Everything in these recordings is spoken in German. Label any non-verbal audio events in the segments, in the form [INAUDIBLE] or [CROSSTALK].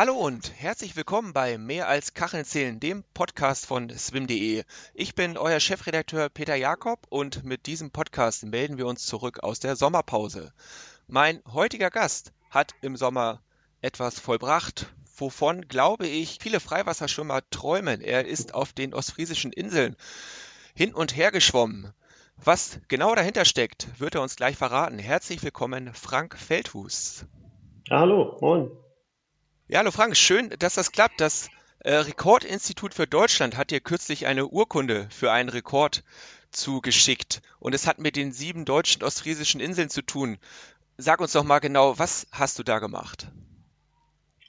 Hallo und herzlich willkommen bei Mehr als Kacheln zählen, dem Podcast von swim.de. Ich bin euer Chefredakteur Peter Jakob und mit diesem Podcast melden wir uns zurück aus der Sommerpause. Mein heutiger Gast hat im Sommer etwas vollbracht, wovon, glaube ich, viele Freiwasserschwimmer träumen. Er ist auf den ostfriesischen Inseln hin und her geschwommen. Was genau dahinter steckt, wird er uns gleich verraten. Herzlich willkommen, Frank Feldhus. Hallo, moin. Ja, hallo Frank, schön, dass das klappt. Das äh, Rekordinstitut für Deutschland hat dir kürzlich eine Urkunde für einen Rekord zugeschickt und es hat mit den sieben deutschen ostfriesischen Inseln zu tun. Sag uns doch mal genau, was hast du da gemacht?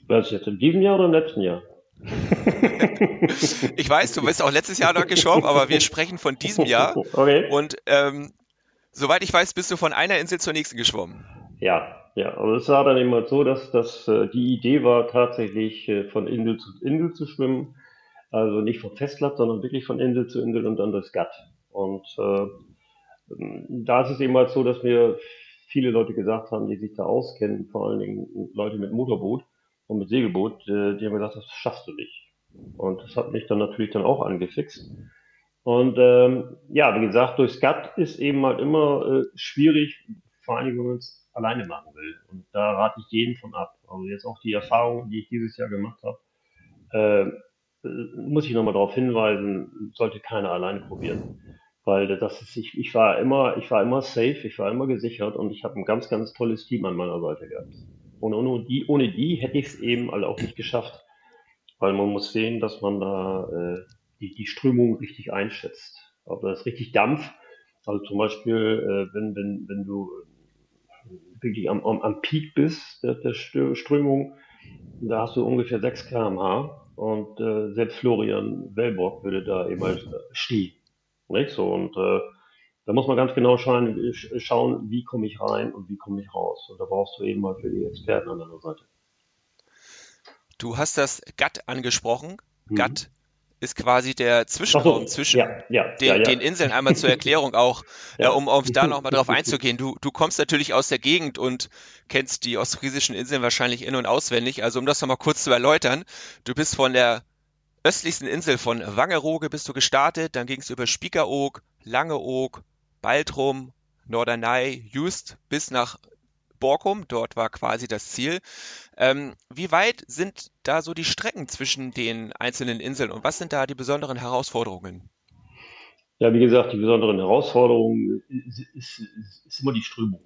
Was jetzt in diesem Jahr oder im letzten Jahr? [LAUGHS] ich weiß, du bist auch letztes Jahr noch geschwommen, aber wir sprechen von diesem Jahr. [LAUGHS] Okay. Und ähm, soweit ich weiß, bist du von einer Insel zur nächsten geschwommen. Ja, ja, aber es war dann immer so, dass, dass äh, die Idee war tatsächlich äh, von Insel zu Insel zu schwimmen. Also nicht vom Festland, sondern wirklich von Insel zu Insel und dann das Gatt. Und äh, da ist es eben halt so, dass mir viele Leute gesagt haben, die sich da auskennen, vor allen Dingen Leute mit Motorboot und mit Segelboot, äh, die haben gesagt, das schaffst du nicht. Und das hat mich dann natürlich dann auch angefixt. Und ähm, ja, wie gesagt, durchs Gatt ist eben halt immer äh, schwierig, man es alleine machen will. Und da rate ich jeden von ab. Also jetzt auch die Erfahrung, die ich dieses Jahr gemacht habe, äh, muss ich nochmal darauf hinweisen, sollte keiner alleine probieren. Weil das ist, ich, ich war immer, ich war immer safe, ich war immer gesichert und ich habe ein ganz, ganz tolles Team an meiner Seite gehabt. Und ohne die, ohne die hätte ich es eben alle auch nicht geschafft. Weil man muss sehen, dass man da äh, die, die Strömung richtig einschätzt. Ob das richtig Dampf, also zum Beispiel, äh, wenn, wenn, wenn du wirklich am, am, am Peak bist der, der Strömung, da hast du ungefähr 6 km/h und äh, selbst Florian Wellbock würde da eben als äh, stehen. Nicht so und äh, da muss man ganz genau schauen, schauen wie komme ich rein und wie komme ich raus. Und da brauchst du eben mal für die Experten an deiner Seite. Du hast das GATT angesprochen. Mhm. GATT ist quasi der Zwischenraum so, zwischen ja, ja, den, ja, den, Inseln. Einmal zur Erklärung auch, [LAUGHS] äh, um, um da nochmal drauf [LAUGHS] einzugehen. Du, du kommst natürlich aus der Gegend und kennst die ostfriesischen Inseln wahrscheinlich in- und auswendig. Also um das nochmal kurz zu erläutern, du bist von der östlichsten Insel von Wangerooge bist du gestartet, dann ging es über Spiekeroog, Langeoog, Baltrum, Norderney, Just bis nach Borkum, dort war quasi das Ziel. Ähm, wie weit sind da so die Strecken zwischen den einzelnen Inseln und was sind da die besonderen Herausforderungen? Ja, wie gesagt, die besonderen Herausforderungen ist, ist, ist immer die Strömung.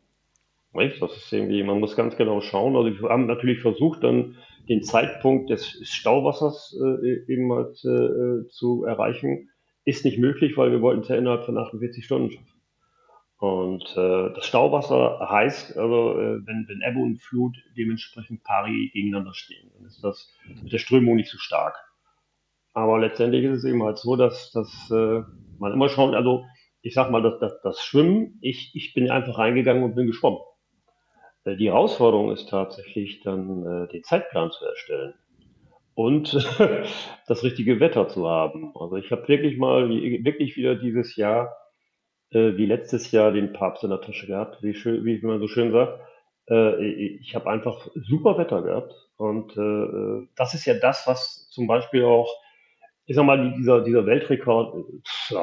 Das ist irgendwie, man muss ganz genau schauen. Also wir haben natürlich versucht, dann den Zeitpunkt des Stauwassers äh, eben halt äh, zu erreichen. Ist nicht möglich, weil wir wollten es ja innerhalb von 48 Stunden schaffen. Und äh, das Stauwasser heißt, also äh, wenn, wenn Ebbe und Flut dementsprechend pari gegeneinander stehen, dann ist das mit der Strömung nicht so stark. Aber letztendlich ist es eben halt so, dass, dass äh, man immer schaut, also ich sag mal, das, das, das Schwimmen, ich, ich bin einfach reingegangen und bin geschwommen. Äh, die Herausforderung ist tatsächlich dann, äh, den Zeitplan zu erstellen und [LAUGHS] das richtige Wetter zu haben. Also ich habe wirklich mal, wirklich wieder dieses Jahr äh, wie letztes Jahr den Papst in der Tasche gehabt, wie, schön, wie man so schön sagt. Äh, ich habe einfach super Wetter gehabt. Und äh, das ist ja das, was zum Beispiel auch, ich sag mal, dieser, dieser Weltrekord, pff,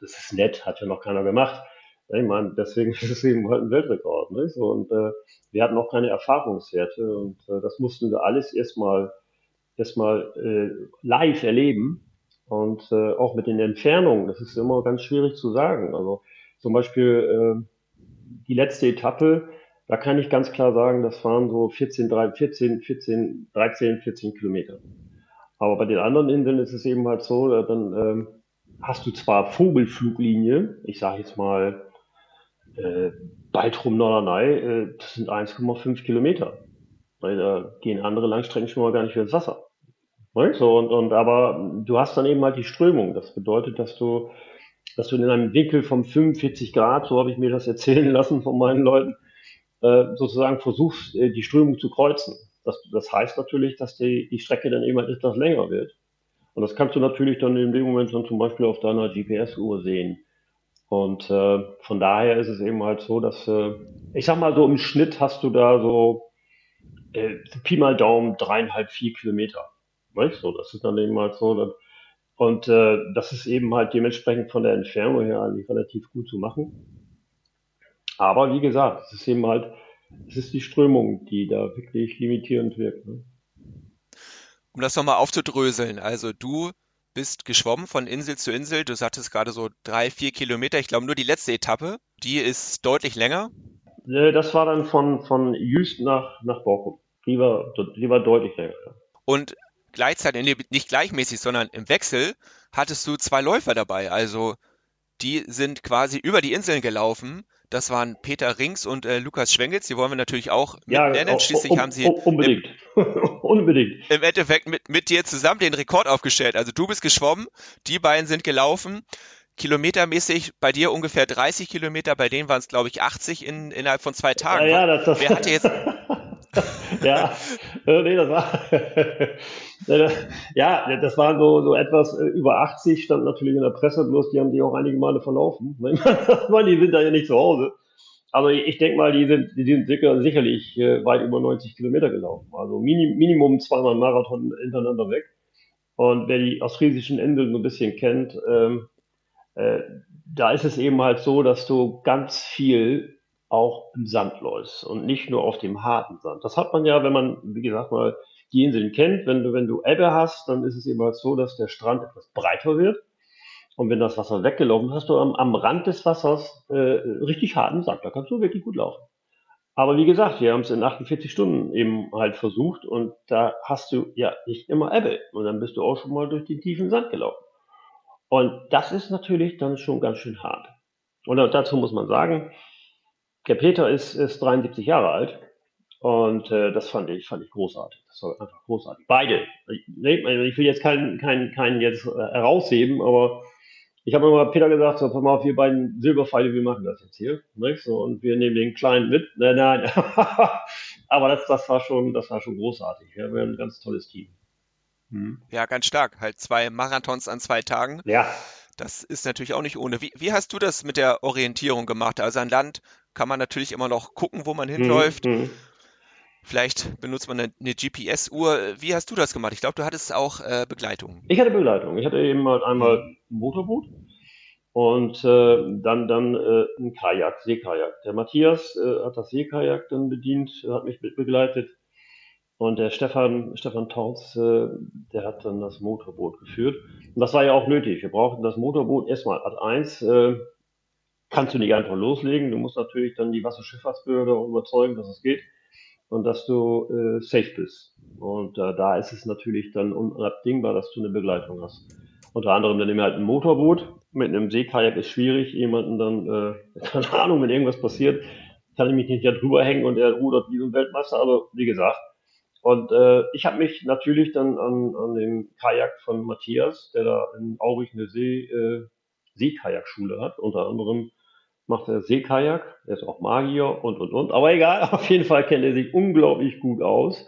das ist nett, hat ja noch keiner gemacht. Ich meine, deswegen [LAUGHS] ist es eben halt ein Weltrekord. Nicht? Und äh, wir hatten auch keine Erfahrungswerte und äh, das mussten wir alles erstmal erstmal äh, live erleben und äh, auch mit den Entfernungen. Das ist immer ganz schwierig zu sagen. Also zum Beispiel äh, die letzte Etappe, da kann ich ganz klar sagen, das waren so 14, 14, 14, 13, 14 Kilometer. Aber bei den anderen Inseln ist es eben halt so, dann ähm, hast du zwar Vogelfluglinie, ich sage jetzt mal äh, Baltrum Norderney, äh, das sind 1,5 Kilometer. Weil da gehen andere Langstrecken schon mal gar nicht mehr ins Wasser. So, und, und aber du hast dann eben halt die Strömung. Das bedeutet, dass du dass du in einem Winkel von 45 Grad, so habe ich mir das [LAUGHS] erzählen lassen von meinen Leuten, äh, sozusagen versuchst, äh, die Strömung zu kreuzen. Das, das heißt natürlich, dass die, die Strecke dann immer etwas länger wird. Und das kannst du natürlich dann in dem Moment dann zum Beispiel auf deiner GPS-Uhr sehen. Und äh, von daher ist es eben halt so, dass, äh, ich sag mal so im Schnitt hast du da so äh, Pi mal Daumen dreieinhalb, vier Kilometer. Weißt du, das ist dann eben halt so. Dass, und äh, das ist eben halt dementsprechend von der Entfernung her eigentlich relativ gut zu machen. Aber wie gesagt, es ist eben halt, es ist die Strömung, die da wirklich limitierend wirkt. Ne? Um das nochmal aufzudröseln, also du bist geschwommen von Insel zu Insel. Du sagtest gerade so drei, vier Kilometer. Ich glaube, nur die letzte Etappe, die ist deutlich länger. Das war dann von, von Jüst nach, nach Borkum. Die war, die war deutlich länger. Und gleichzeitig, nicht gleichmäßig, sondern im Wechsel hattest du zwei Läufer dabei. Also die sind quasi über die Inseln gelaufen. Das waren Peter Rings und äh, Lukas Schwengels. Die wollen wir natürlich auch ja, nennen. Schließlich um, haben sie unbedingt. Im, [LAUGHS] unbedingt. Im Endeffekt mit, mit dir zusammen den Rekord aufgestellt. Also du bist geschwommen, die beiden sind gelaufen. Kilometermäßig bei dir ungefähr 30 Kilometer, bei denen waren es, glaube ich, 80 in, innerhalb von zwei Tagen. Ja, ja, das, das Wer hatte jetzt, [LAUGHS] [LAUGHS] ja, äh, nee, das war, [LAUGHS] ja, das waren so, so etwas äh, über 80, stand natürlich in der Presse, bloß die haben die auch einige Male verlaufen. [LAUGHS] die sind da ja nicht zu Hause. Aber ich denke mal, die sind, die sind sicher, sicherlich äh, weit über 90 Kilometer gelaufen. Also Minim, Minimum zweimal Marathon hintereinander weg. Und wer die ostfriesischen Inseln so ein bisschen kennt, ähm, äh, da ist es eben halt so, dass du ganz viel auch im Sand läufst und nicht nur auf dem harten Sand. Das hat man ja, wenn man, wie gesagt, mal die Inseln kennt. Wenn du, wenn du Ebbe hast, dann ist es eben halt so, dass der Strand etwas breiter wird. Und wenn das Wasser weggelaufen ist, hast du am, am Rand des Wassers äh, richtig harten Sand. Da kannst du wirklich gut laufen. Aber wie gesagt, wir haben es in 48 Stunden eben halt versucht und da hast du ja nicht immer Ebbe. Und dann bist du auch schon mal durch den tiefen Sand gelaufen. Und das ist natürlich dann schon ganz schön hart. Und dazu muss man sagen, der Peter ist, ist 73 Jahre alt und äh, das fand ich, fand ich großartig. Das war einfach großartig. Beide. Ich, ich will jetzt keinen, keinen, keinen jetzt äh, herausheben, aber ich habe immer Peter gesagt, so, pass mal auf, wir beiden Silberpfeile, wir machen das jetzt hier. Nicht? So, und wir nehmen den Kleinen mit. Nein, nein. [LAUGHS] aber das, das war schon, das war schon großartig. Wir haben ein ganz tolles Team. Hm. Ja, ganz stark. Halt zwei Marathons an zwei Tagen. Ja. Das ist natürlich auch nicht ohne. Wie, wie hast du das mit der Orientierung gemacht? Also an Land kann man natürlich immer noch gucken, wo man mhm, hinläuft. Mhm. Vielleicht benutzt man eine, eine GPS-Uhr. Wie hast du das gemacht? Ich glaube, du hattest auch äh, Begleitung. Ich hatte Begleitung. Ich hatte eben halt einmal ein Motorboot und äh, dann, dann äh, ein Kajak, Seekajak. Der Matthias äh, hat das Seekajak dann bedient, hat mich mit begleitet. Und der Stefan, Stefan Tautz, äh, der hat dann das Motorboot geführt. Und das war ja auch nötig. Wir brauchten das Motorboot erstmal Ad 1. Äh, kannst du nicht einfach loslegen. Du musst natürlich dann die Wasserschifffahrtsbehörde überzeugen, dass es geht und dass du äh, safe bist. Und äh, da ist es natürlich dann unabdingbar, dass du eine Begleitung hast. Unter anderem dann immer halt ein Motorboot. Mit einem Seekajak ist schwierig, jemanden dann, äh, [LAUGHS] keine Ahnung, wenn irgendwas passiert, kann ich mich nicht da drüber hängen und er rudert wie so ein Weltmeister, aber wie gesagt, und äh, ich habe mich natürlich dann an, an dem Kajak von Matthias, der da in Aurich eine See, äh, Seekajakschule hat. Unter anderem macht er Seekajak, er ist auch Magier und und und. Aber egal, [LAUGHS] auf jeden Fall kennt er sich unglaublich gut aus.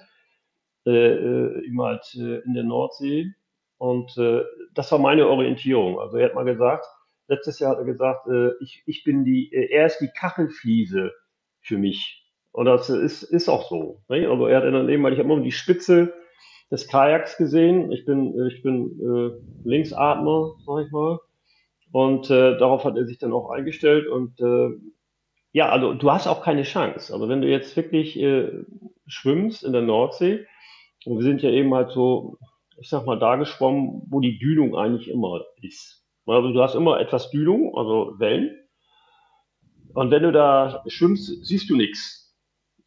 Äh, äh, immer halt äh, in der Nordsee. Und äh, das war meine Orientierung. Also er hat mal gesagt, letztes Jahr hat er gesagt, äh, ich, ich bin die, äh, er ist die Kachelfliese für mich. Und das ist, ist auch so. Ne? Also er hat dann eben, weil ich habe immer die Spitze des Kajaks gesehen. Ich bin, ich bin äh, Linksatmer, sag ich mal. Und äh, darauf hat er sich dann auch eingestellt. Und äh, ja, also du hast auch keine Chance. Also wenn du jetzt wirklich äh, schwimmst in der Nordsee, und wir sind ja eben halt so, ich sag mal, da geschwommen, wo die Dünung eigentlich immer ist. Also du hast immer etwas Dünung, also Wellen. Und wenn du da schwimmst, siehst du nichts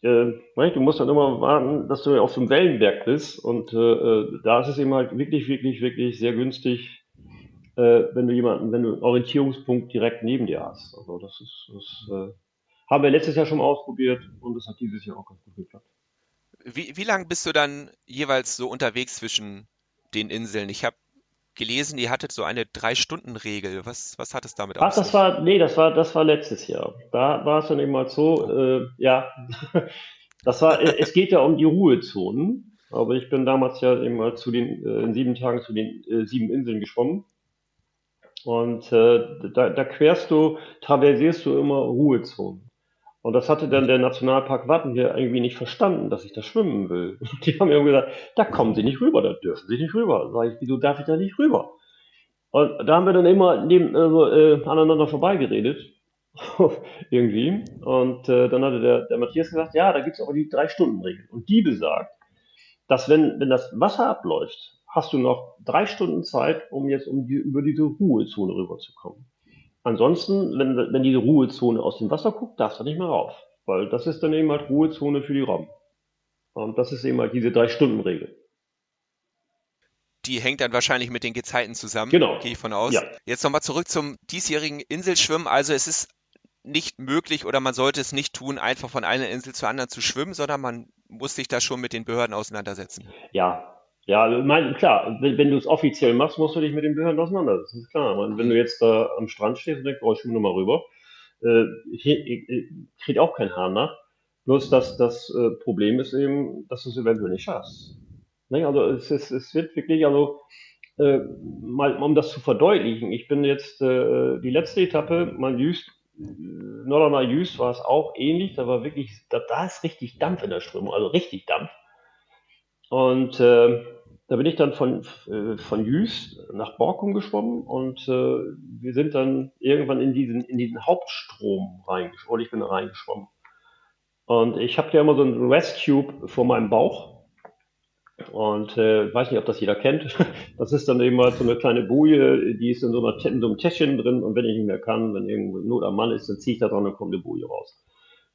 äh, du musst dann immer warten, dass du auf dem Wellenberg bist. Und äh, äh, da ist es eben halt wirklich, wirklich, wirklich sehr günstig, äh, wenn du jemanden, wenn du einen Orientierungspunkt direkt neben dir hast. Also das ist, das äh, haben wir letztes Jahr schon mal ausprobiert und das hat dieses Jahr auch ganz gut geklappt. Wie, wie lange bist du dann jeweils so unterwegs zwischen den Inseln? Ich habe gelesen, ihr hattet so eine Drei-Stunden-Regel. Was, was hat es damit Ach, das war, nee, das war, das war letztes Jahr. Da war es dann eben mal so, äh, ja, [LAUGHS] das war, äh, es geht ja um die Ruhezonen. Aber ich bin damals ja eben mal zu den, äh, in sieben Tagen zu den äh, sieben Inseln geschwommen. Und äh, da, da querst du, traversierst du immer Ruhezonen. Und das hatte dann der Nationalpark Watten hier irgendwie nicht verstanden, dass ich da schwimmen will. [LAUGHS] Die haben mir gesagt, da kommen Sie nicht rüber, da dürfen Sie nicht rüber. Sag ich, wieso darf ich da nicht rüber? Und da haben wir dann immer neben, also, äh, aneinander vorbeigeredet. [LAUGHS] irgendwie. Und äh, dann hatte der, der Matthias gesagt, ja, da gibt's aber die Drei-Stunden-Regel. Und die besagt, dass wenn, wenn das Wasser abläuft, hast du noch drei Stunden Zeit, um jetzt um die, über diese Ruhezone rüberzukommen. Ansonsten, wenn, wenn diese Ruhezone aus dem Wasser guckt, darfst du nicht mehr rauf. Weil das ist dann eben halt Ruhezone für die Robben. Und das ist eben halt diese Drei-Stunden-Regel. Die hängt dann wahrscheinlich mit den Gezeiten zusammen, genau. gehe ich von aus. Ja. Jetzt nochmal zurück zum diesjährigen Inselschwimmen. Also es ist nicht möglich oder man sollte es nicht tun, einfach von einer Insel zur anderen zu schwimmen, sondern man muss sich da schon mit den Behörden auseinandersetzen. Ja, ja, mein, klar, wenn, wenn du es offiziell machst, musst du dich mit den Behörden auseinandersetzen. Das ist klar. Meine, wenn du jetzt da am Strand stehst und denkst, oh, ich schwimme nochmal rüber, äh, kriegt auch kein Hahn nach. Bloß das, das äh, Problem ist eben, dass du es eventuell nicht schaffst. Ne? Also es, es, es wird wirklich, also äh, mal um das zu verdeutlichen, ich bin jetzt äh, die letzte Etappe, mein Jüst, Norderney Jüst war es auch ähnlich, da war wirklich, da, da ist richtig Dampf in der Strömung, also richtig Dampf. Und äh, da bin ich dann von, äh, von Jüst nach Borkum geschwommen und äh, wir sind dann irgendwann in diesen, in diesen Hauptstrom reingeschwommen, oder ich bin reingeschwommen. Und ich habe ja immer so einen Rescue vor meinem Bauch und äh, weiß nicht, ob das jeder kennt. [LAUGHS] Das ist dann eben mal so eine kleine Boje, die ist in so, einer, in so einem Täschchen drin und wenn ich nicht mehr kann, wenn irgendwo Not am Mann ist, dann ziehe ich da dran und kommt eine Boje raus.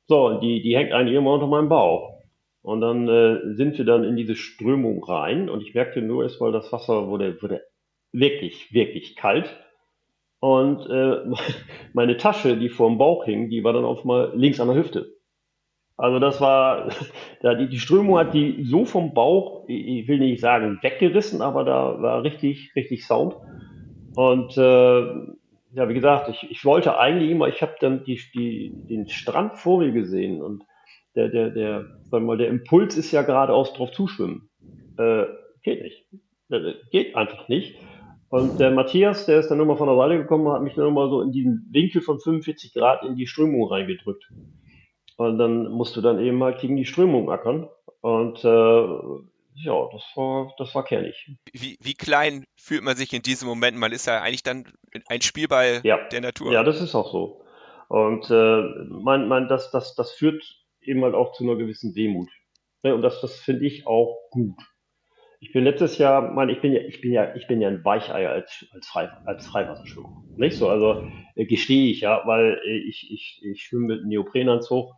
So, und die, die hängt eigentlich immer unter meinem Bauch. Und dann äh, sind wir dann in diese Strömung rein und ich merkte nur erst mal, das Wasser wurde, wurde wirklich, wirklich kalt. Und äh, [LAUGHS] meine Tasche, die vor dem Bauch hing, die war dann auf mal links an der Hüfte. Also das war, [LAUGHS] ja, die, die Strömung hat die so vom Bauch, ich will nicht sagen weggerissen, aber da war richtig, richtig Sound. Und äh, ja, wie gesagt, ich, ich wollte eigentlich immer, ich habe dann die, die, den Strand vor mir gesehen und der, der, der, sagen wir mal, der Impuls ist ja geradeaus drauf zuschwimmen. Äh, geht nicht. Äh, geht einfach nicht. Und der Matthias, der ist dann nochmal von der Seite gekommen, hat mich dann nochmal so in diesen Winkel von 45 Grad in die Strömung reingedrückt. Und dann musst du dann eben mal gegen die Strömung ackern. Und äh, ja, das war, das war kernig. Wie, wie klein fühlt man sich in diesem Moment? Man ist ja eigentlich dann ein Spielball ja. der Natur. Ja, das ist auch so. Und äh, man, man, das, das, das führt eben halt auch zu einer gewissen Demut. Ne, und das, das finde ich auch gut. Ich bin letztes Jahr, mein, ich bin ja, ich bin ja, ich bin ja ein Weicheier als, als, Frei, als Freiwasserschwimmer. Nicht so, also äh, gestehe ich ja, weil äh, ich, ich, ich schwimme mit einem Neoprenanzug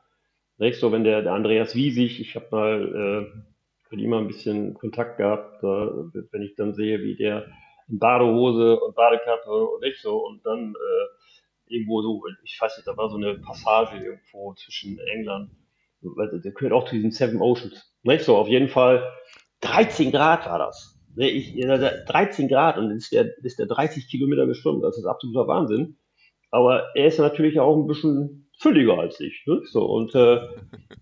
Nicht so, wenn der, der Andreas Wiesig, ich habe mal äh, mit ihm ein bisschen Kontakt gehabt, äh, wenn ich dann sehe, wie der in Badehose und Badekappe und nicht so und dann äh, irgendwo so, ich weiß nicht, da war so eine Passage irgendwo zwischen England, der gehört auch zu diesen Seven Oceans. Nicht so, auf jeden Fall 13 Grad war das. Ich, 13 Grad und ist der, ist der 30 Kilometer geschwommen. Das ist absoluter Wahnsinn. Aber er ist natürlich auch ein bisschen fülliger als ich. Ne? So, und äh,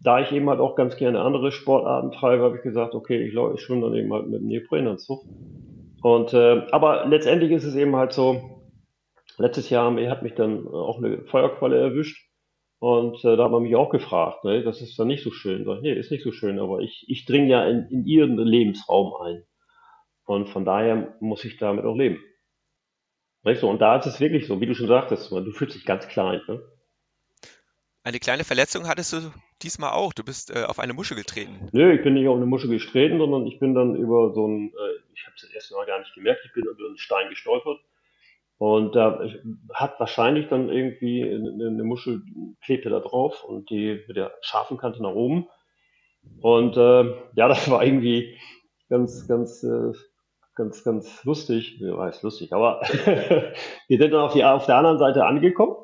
da ich eben halt auch ganz gerne andere Sportarten treibe, habe ich gesagt, okay, ich, ich schwimme dann eben halt mit dem Neoprenanzug. Und äh, aber letztendlich ist es eben halt so, letztes Jahr hat mich dann auch eine Feuerqualle erwischt. Und äh, da hat man mich auch gefragt, ne, das ist dann nicht so schön. Sag nee, ist nicht so schön, aber ich, ich dringe ja in, in ihren Lebensraum ein. Und von daher muss ich damit auch leben. Weißt du, und da ist es wirklich so, wie du schon sagtest, du fühlst dich ganz klein. Ne? Eine kleine Verletzung hattest du diesmal auch. Du bist äh, auf eine Muschel getreten. Nö, ich bin nicht auf eine Muschel getreten, sondern ich bin dann über so ein, äh, ich habe es das erste Mal gar nicht gemerkt, ich bin über einen Stein gestolpert. Und da äh, hat wahrscheinlich dann irgendwie eine, Muschel klebte da drauf und die mit der scharfen Kante nach oben. Und äh, ja, [LAUGHS] das war irgendwie ganz, ganz, äh, ganz, ganz lustig. Ja, weiß lustig, aber [LAUGHS] wir sind dann auf, die, auf der anderen Seite angekommen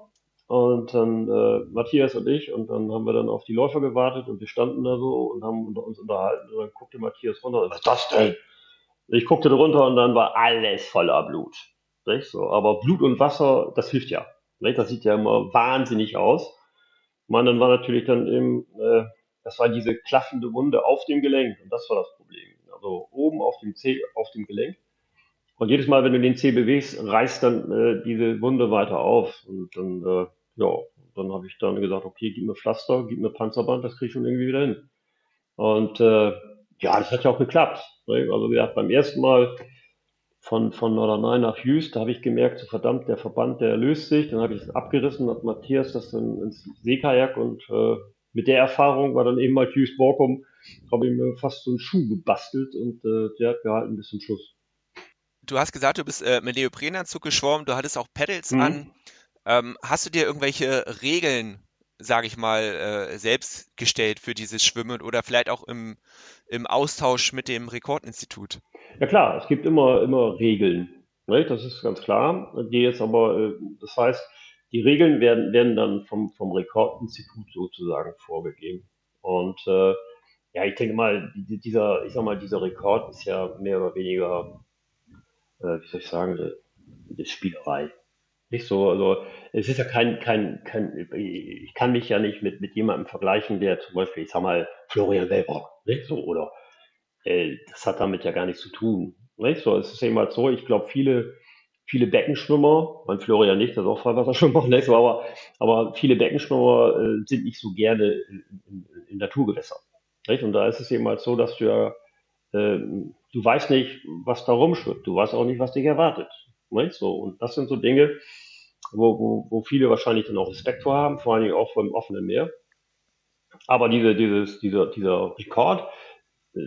und dann äh, Matthias und ich und dann haben wir dann auf die Läufer gewartet und wir standen da so und haben uns unterhalten und dann guckte Matthias runter, was ist das denn? Ich guckte runter und dann war alles voller Blut. Nicht? So, aber Blut und Wasser, das hilft ja. Nicht? Das sieht ja immer wahnsinnig aus. Man, dann war natürlich dann eben, äh, das war diese klaffende Wunde auf dem Gelenk und das war das Problem. Also oben auf dem Zeh, auf dem Gelenk. Und jedes Mal, wenn du den Zeh bewegst, reißt dann äh, diese Wunde weiter auf und dann äh, ja, dann habe ich dann gesagt, okay, gib mir Pflaster, gib mir Panzerband, das kriege ich schon irgendwie wieder hin. Und äh, ja, das hat ja auch geklappt. Ne? Also wir beim ersten Mal von, von Norderney nach Jüst, da habe ich gemerkt, so verdammt, der Verband, der löst sich. Dann habe ich es abgerissen, hat Matthias das dann ins Seekajak und äh, mit der Erfahrung war dann eben mal Jüst Borkum, habe ich mir fast so einen Schuh gebastelt und äh, der hat gehalten bis zum Schluss. Du hast gesagt, du bist äh, mit Neoprenanzug geschwommen, du hattest auch Pedals mhm. an. Ähm, hast du dir irgendwelche Regeln, sage ich mal, äh, selbst gestellt für dieses Schwimmen oder vielleicht auch im, im Austausch mit dem Rekordinstitut? Ja klar, es gibt immer, immer Regeln. Ne? Das ist ganz klar. Die jetzt aber, äh, das heißt, die Regeln werden, werden dann vom, vom Rekordinstitut sozusagen vorgegeben. Und äh, ja, ich denke mal, dieser, ich sag mal, dieser Rekord ist ja mehr oder weniger, äh, wie soll ich sagen, eine Spielerei. Nicht so, also es ist ja kein, kein, kein, ich kann mich ja nicht mit, mit jemandem vergleichen, der zum Beispiel, ich sag mal, Florian Weber, nicht so, oder äh, das hat damit ja gar nichts zu tun. Nicht? So, es ist eben halt so, ich glaube, viele, viele Beckenschwimmer, mein Florian nicht, das ist auch Freiwasserschwimmer, [LAUGHS] nicht? Aber, aber viele Beckenschwimmer äh, sind nicht so gerne in, in, in Naturgewässern. Nicht? Und da ist es eben halt so, dass du ja, äh, du weißt nicht, was da rumschwimmt, du weißt auch nicht, was dich erwartet. Nicht? So, und das sind so Dinge, wo, wo, wo viele wahrscheinlich dann auch Respekt vor haben, vor Dingen auch vor dem offenen Meer. Aber diese, dieses, dieser, dieser Rekord, äh,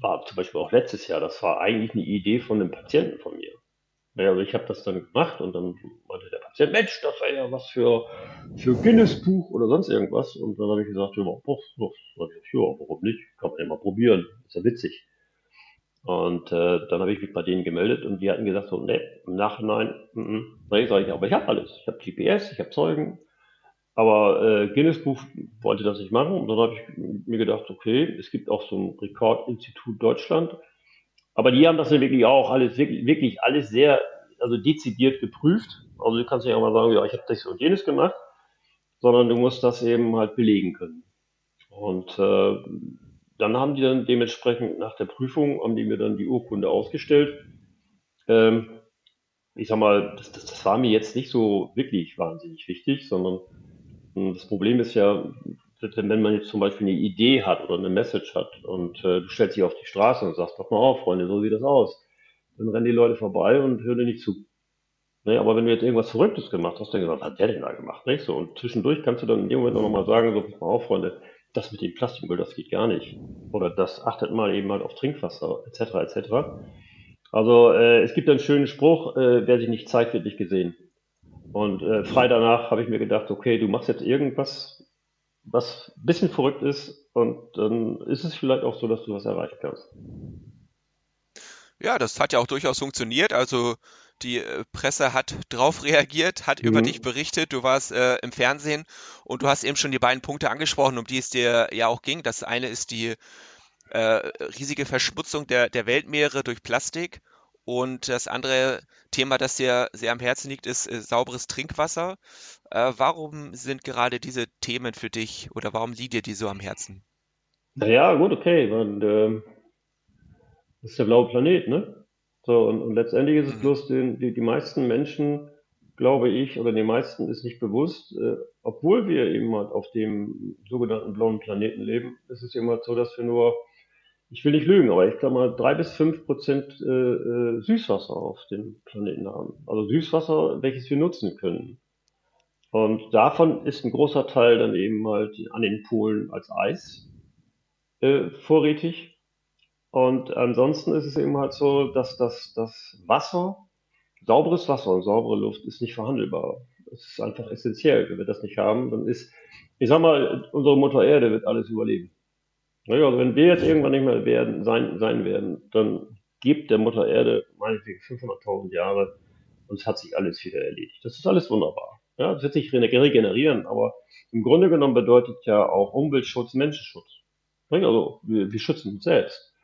war zum Beispiel auch letztes Jahr, das war eigentlich eine Idee von einem Patienten von mir. Naja, also ich habe das dann gemacht und dann meinte der Patient, Mensch, das wäre ja was für, für Guinness-Buch oder sonst irgendwas. Und dann habe ich gesagt, ja, boah, boah, ja, warum nicht? Kann man ja mal probieren, ist ja witzig. Und äh, dann habe ich mich bei denen gemeldet und die hatten gesagt, so, nee, im Nachhinein, mm, mm. Nee, sag ich, aber ich habe alles. Ich habe GPS, ich habe Zeugen, aber äh, Guinness Buch wollte das nicht machen. Und dann habe ich mir gedacht, okay, es gibt auch so ein Rekordinstitut Deutschland. Aber die haben das ja wirklich auch alles, wirklich, wirklich alles sehr, also dezidiert geprüft. Also du kannst nicht auch mal sagen, ja, ich habe das und jenes gemacht, sondern du musst das eben halt belegen können. Und äh, dann haben die dann dementsprechend nach der Prüfung, haben die mir dann die Urkunde ausgestellt. Ähm, ich sag mal, das, das, das war mir jetzt nicht so wirklich wahnsinnig wichtig, sondern das Problem ist ja, wenn man jetzt zum Beispiel eine Idee hat oder eine Message hat und äh, du stellst dich auf die Straße und sagst, doch mal auf, Freunde, so sieht das aus. Dann rennen die Leute vorbei und hören dir nicht zu. Ne, aber wenn du jetzt irgendwas Verrücktes gemacht hast, dann gesagt, was hat der denn da gemacht? Nicht? So, und zwischendurch kannst du dann in dem Moment auch nochmal sagen, so, pass mal auf, Freunde, das mit dem Plastikmüll, das geht gar nicht. Oder das achtet mal eben halt auf Trinkwasser, etc., etc. Also äh, es gibt einen schönen Spruch, äh, wer sich nicht zeigt, wird nicht gesehen. Und äh, frei danach habe ich mir gedacht, okay, du machst jetzt irgendwas, was ein bisschen verrückt ist und dann ist es vielleicht auch so, dass du was erreichen kannst. Ja, das hat ja auch durchaus funktioniert. Also die äh, Presse hat drauf [LAUGHS] reagiert, hat mhm. über dich berichtet. Du warst äh, im Fernsehen und du hast eben schon die beiden Punkte angesprochen, um die es dir ja auch ging. Das eine ist die äh, riesige Verschmutzung der, der Weltmeere durch Plastik und das andere Thema, das dir sehr am Herzen liegt, ist äh, sauberes Trinkwasser. Äh, warum sind gerade diese Themen für dich oder warum liegt dir die so am Herzen? Naja, gut, okay. Man, äh, das ist der blaue Planet, ne? So, und, und letztendlich ist es mhm. bloß, den, die, die meisten Menschen, glaube ich, oder die meisten ist nicht bewusst, äh, obwohl wir eben halt auf dem sogenannten blauen Planeten leben, ist es immer so, dass wir nur ich will nicht lügen, aber ich glaube mal drei bis fünf Prozent äh, äh, Süßwasser auf dem Planeten haben. Also Süßwasser, welches wir nutzen können. Und davon ist ein großer Teil dann eben halt an den Polen als Eis äh, vorrätig. Und ansonsten ist es eben halt so, dass das, das Wasser, sauberes Wasser und saubere Luft ist nicht verhandelbar. Es ist einfach essentiell. Wenn wir das nicht haben, dann ist, ich sag mal, unsere Mutter Erde wird alles überleben. Naja, also wenn wir jetzt irgendwann nicht mehr werden, sein, sein werden, dann gibt der Mutter Erde meinetwegen 500.000 Jahre und es hat sich alles wieder erledigt. Das ist alles wunderbar. Ja, das wird sich regenerieren, aber im Grunde genommen bedeutet ja auch Umweltschutz Menschenschutz. Also wir, wir schützen uns selbst.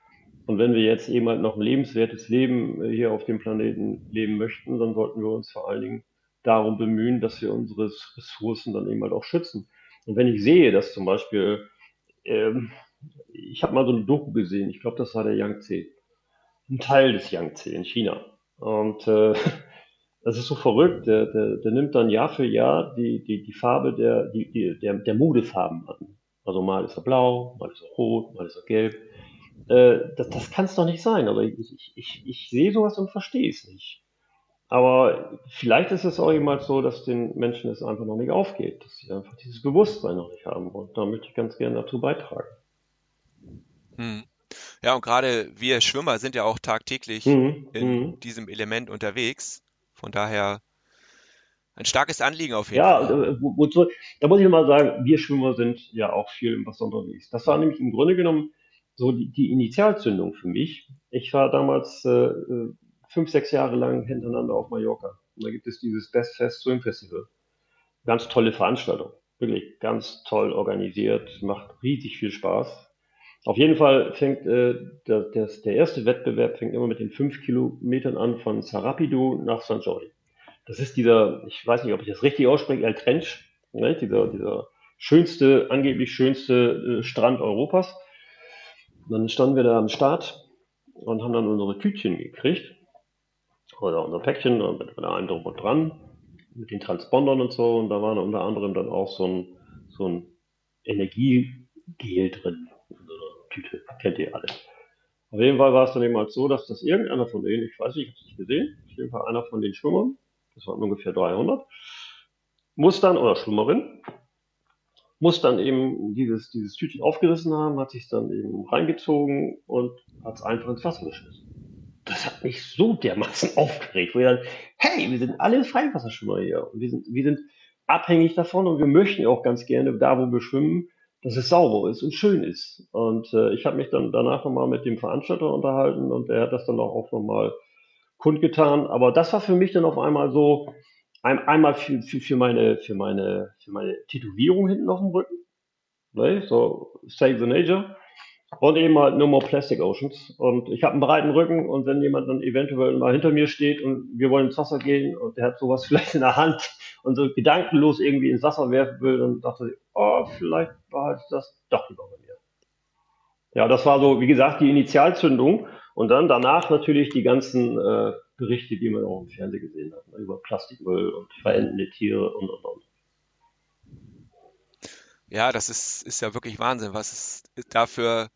Und wenn wir jetzt eben halt noch ein lebenswertes Leben hier auf dem Planeten leben möchten, dann sollten wir uns vor allen Dingen darum bemühen, dass wir unsere Ressourcen dann eben halt auch schützen. Und wenn ich sehe, dass zum Beispiel ähm, ich habe mal so eine Doku gesehen, ich glaube, das war der Yangtze. Ein Teil des Yangtze in China. Und äh, [LAUGHS] das ist so verrückt. Der, der, der nimmt dann Jahr für Jahr die, die, die Farbe der, die, die, der, der Modefarben an. Also mal ist er blau, mal ist er rot, mal ist er gelb. Äh, das das kann es doch nicht sein. Aber ich, ich, ich, ich sehe sowas und verstehe es nicht. Aber vielleicht ist es auch jemals so, dass den Menschen es einfach noch nicht aufgeht, dass sie einfach dieses Bewusstsein noch nicht haben. Und da möchte ich ganz gerne dazu beitragen. Hm. Ja, und gerade wir Schwimmer sind ja auch tagtäglich mhm. in mhm. diesem Element unterwegs. Von daher ein starkes Anliegen auf jeden ja, Fall. Ja, äh, wozu, da muss ich mal sagen, wir Schwimmer sind ja auch viel im Wasser unterwegs. Das war nämlich im Grunde genommen so die, die Initialzündung für mich. Ich war damals äh, äh fünf, sechs Jahre lang hintereinander auf Mallorca. Und da gibt es dieses Best Fest Swim Festival. Ganz tolle Veranstaltung. Wirklich ganz toll organisiert, macht riesig viel Spaß. Auf jeden Fall fängt äh, der, der, der erste Wettbewerb fängt immer mit den fünf Kilometern an von Sarapidu nach St. Jordi. Das ist dieser, ich weiß nicht, ob ich das richtig ausspreche, El Trench, ne? dieser, dieser schönste, angeblich schönste äh, Strand Europas. Dann standen wir da am Start und haben dann unsere Tütchen gekriegt oder unser Päckchen mit, allem drum und dran, mit den Transpondern und so. Und da war unter anderem dann auch so ein, so ein Energiegel drin Tüte. Kennt ihr alle. Auf jeden Fall war es dann eben halt so, dass das irgendeiner von denen, ich weiß nicht, ich habe es nicht gesehen, auf jeden Fall einer von den Schwimmern, das waren ungefähr 300, muss dann, oder Schwimmerin, muss dann eben dieses, dieses Tütchen aufgerissen haben, hat sich dann eben reingezogen und hat es einfach ins Wasser geschmissen das hat mich so dermaßen [LAUGHS] aufgeregt, wo ich dann, hey, wir sind alle Freiwasserschwimmer hier und wir sind, wir sind abhängig davon und wir möchten auch ganz gerne da, wo wir schwimmen, dass es sauber ist und schön ist. Und äh, ich habe mich dann danach nochmal mit dem Veranstalter unterhalten und er hat das dann auch, auch nochmal kundgetan. Aber das war für mich dann auf einmal so, ein, einmal für, für, für, meine, für, meine, für meine Tätowierung hinten auf dem Rücken, ne? so Save the Nature. Und eben halt No More Plastic Oceans. Und ich habe einen breiten Rücken und wenn jemand dann eventuell mal hinter mir steht und wir wollen ins Wasser gehen und der hat sowas [LAUGHS] vielleicht in der Hand und so gedankenlos irgendwie ins Wasser werfen will, dann dachte ich, oh, vielleicht behalte ich das doch lieber bei mir. Ja, das war so, wie gesagt, die Initialzündung. Und dann danach natürlich die ganzen äh, Berichte, die man auch im Fernsehen gesehen hat, ne, über Plastikmüll und verendende Tiere und und und. Ja, das ist, ist ja wirklich Wahnsinn, was es da für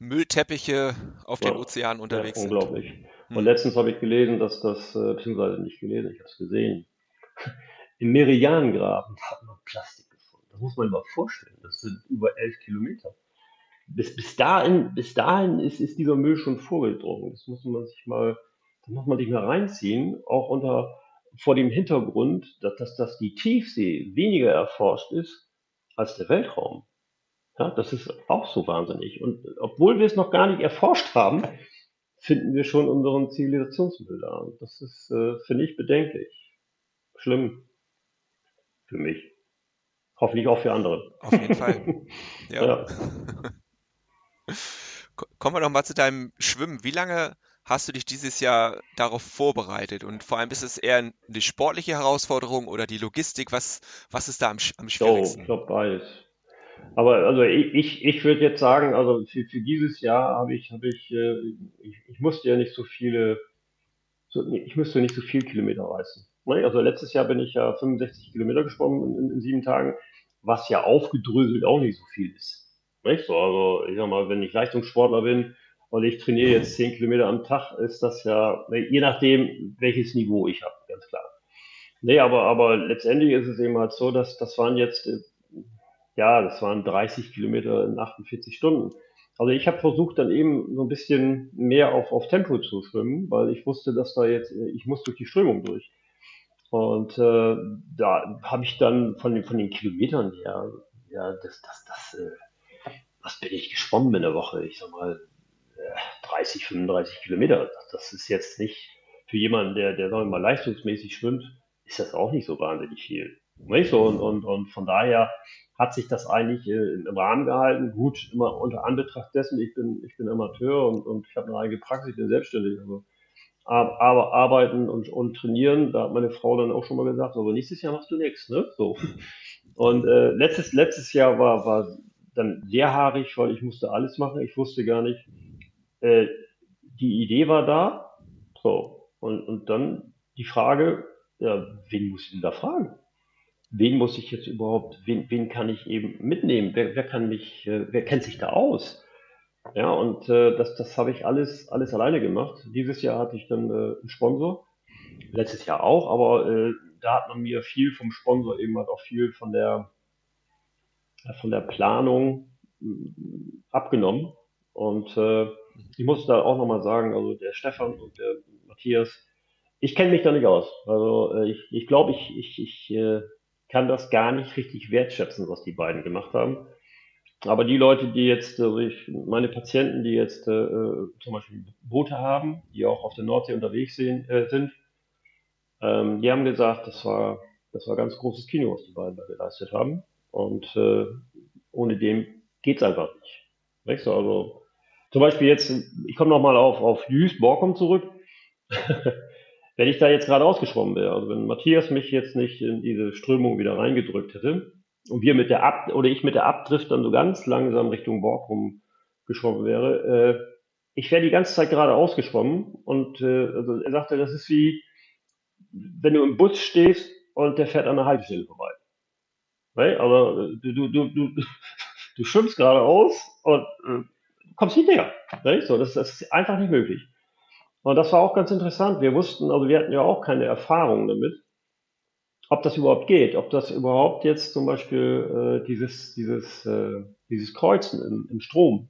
Müllteppiche auf den Ozeanen unterwegs ja, unglaublich. sind. Unglaublich. Und hm. letztens habe ich gelesen, dass das, äh, beziehungsweise nicht gelesen, ich habe es gesehen, im Merianengraben hat man Plastik gefunden. Das muss man mal vorstellen. Das sind über elf Kilometer. Bis, bis dahin, bis dahin ist, ist dieser Müll schon vorgedrungen. Das muss man sich mal, das muss man sich mal reinziehen, auch unter, vor dem Hintergrund, dass, dass, dass die Tiefsee weniger erforscht ist als der Weltraum. Ja, das ist auch so wahnsinnig. Und obwohl wir es noch gar nicht erforscht haben, finden wir schon unseren Zivilisationsmüll da. Und das ist, äh, finde ich, bedenklich. Schlimm. Für mich. Hoffentlich auch für andere. Auf jeden Fall. [LAUGHS] Ja. ja. Kommen wir noch mal zu deinem Schwimmen. Wie lange hast du dich dieses Jahr darauf vorbereitet? Und vor allem ist es eher eine sportliche Herausforderung oder die Logistik? Was, was ist da am, am schwierigsten? Oh, ich glaube beides. Aber also ich, ich würde jetzt sagen, also für, für dieses Jahr habe ich, habe ich, äh, ich, ich musste ja nicht so viele, so, ich müsste nicht so viel Kilometer reißen. Ne? Also letztes Jahr bin ich ja 65 Kilometer geschwommen in, in sieben Tagen, was ja aufgedröselt auch nicht so viel ist. Nicht? So, also ich sag mal, wenn ich Leistungssportler bin und ich trainiere jetzt 10 Kilometer am Tag, ist das ja, ne, je nachdem, welches Niveau ich habe, ganz klar. Nee, aber, aber letztendlich ist es eben halt so, dass das waren jetzt äh, ja, das waren 30 Kilometer in 48 Stunden. Also ich habe versucht dann eben so ein bisschen mehr auf, auf Tempo zu schwimmen, weil ich wusste, dass da jetzt, ich muss durch die Strömung durch. Und äh, da habe ich dann von den, von den Kilometern her, ja, das, das, das, äh, was bin ich geschwommen in der Woche? Ich sag mal, äh, 30, 35 Kilometer. Das, ist jetzt nicht für jemanden, der, der sagen wir mal leistungsmäßig schwimmt, ist das auch nicht so wahnsinnig viel. Nicht so? Und, und, und von daher hat sich das eigentlich äh, im Rahmen gehalten. Gut, immer unter Anbetracht dessen, ich bin, ich bin Amateur und, und ich habe eine eigene Praxis, ich bin selbstständig. Also, aber arbeiten und, und trainieren, da hat meine Frau dann auch schon mal gesagt, aber nächstes Jahr machst du nichts, ne? So. Und äh, letztes, letztes Jahr war, war dann sehr haarig, weil ich musste alles machen. Ich wusste gar nicht, äh, die Idee war da. So. Und, und dann die Frage, ja, wen muss ich denn da fragen? Wen muss ich jetzt überhaupt, wen, wen kann ich eben mitnehmen? Wer, wer kann mich, äh, wer kennt sich da aus? Ja, und äh, das, das habe ich alles, alles alleine gemacht. Dieses Jahr hatte ich dann äh, einen Sponsor, letztes Jahr auch, aber äh, da hat man mir viel vom Sponsor eben halt auch viel von der, von der Planung mm, abgenommen. Und äh, ich muss da auch nochmal sagen, also der Stefan und der Matthias, ich kenne mich da nicht aus. Also äh, ich, ich glaube, ich, ich, ich äh, kann das gar nicht richtig wertschätzen, was die beiden gemacht haben. Aber die Leute, die jetzt, also ich, meine Patienten, die jetzt äh, zum Beispiel Boote haben, die auch auf der Nordsee unterwegs sehen, äh, sind, ähm, die haben gesagt, das war, das war ganz großes Kino, was die beiden da geleistet haben. Und äh, ohne dem geht's einfach nicht. Weißt du, also zum Beispiel jetzt, ich komme nochmal auf, auf Jüst Borkum zurück. [LAUGHS] wenn ich da jetzt gerade ausgeschwommen wäre, also wenn Matthias mich jetzt nicht in diese Strömung wieder reingedrückt hätte, und wir mit der Ab oder ich mit der Abdrift dann so ganz langsam Richtung Borkum geschwommen wäre, äh, ich wäre die ganze Zeit gerade ausgeschwommen und äh, also er sagte, das ist wie wenn du im Bus stehst und der fährt an der Haltestelle vorbei. Right? Aber du, du, du, du, [LAUGHS] du schwimmst geradeaus und äh, kommst nicht näher. Right? So, das, das ist einfach nicht möglich. Und das war auch ganz interessant. Wir wussten, also wir hatten ja auch keine Erfahrung damit ob das überhaupt geht, ob das überhaupt jetzt zum Beispiel äh, dieses, dieses, äh, dieses Kreuzen im, im Strom,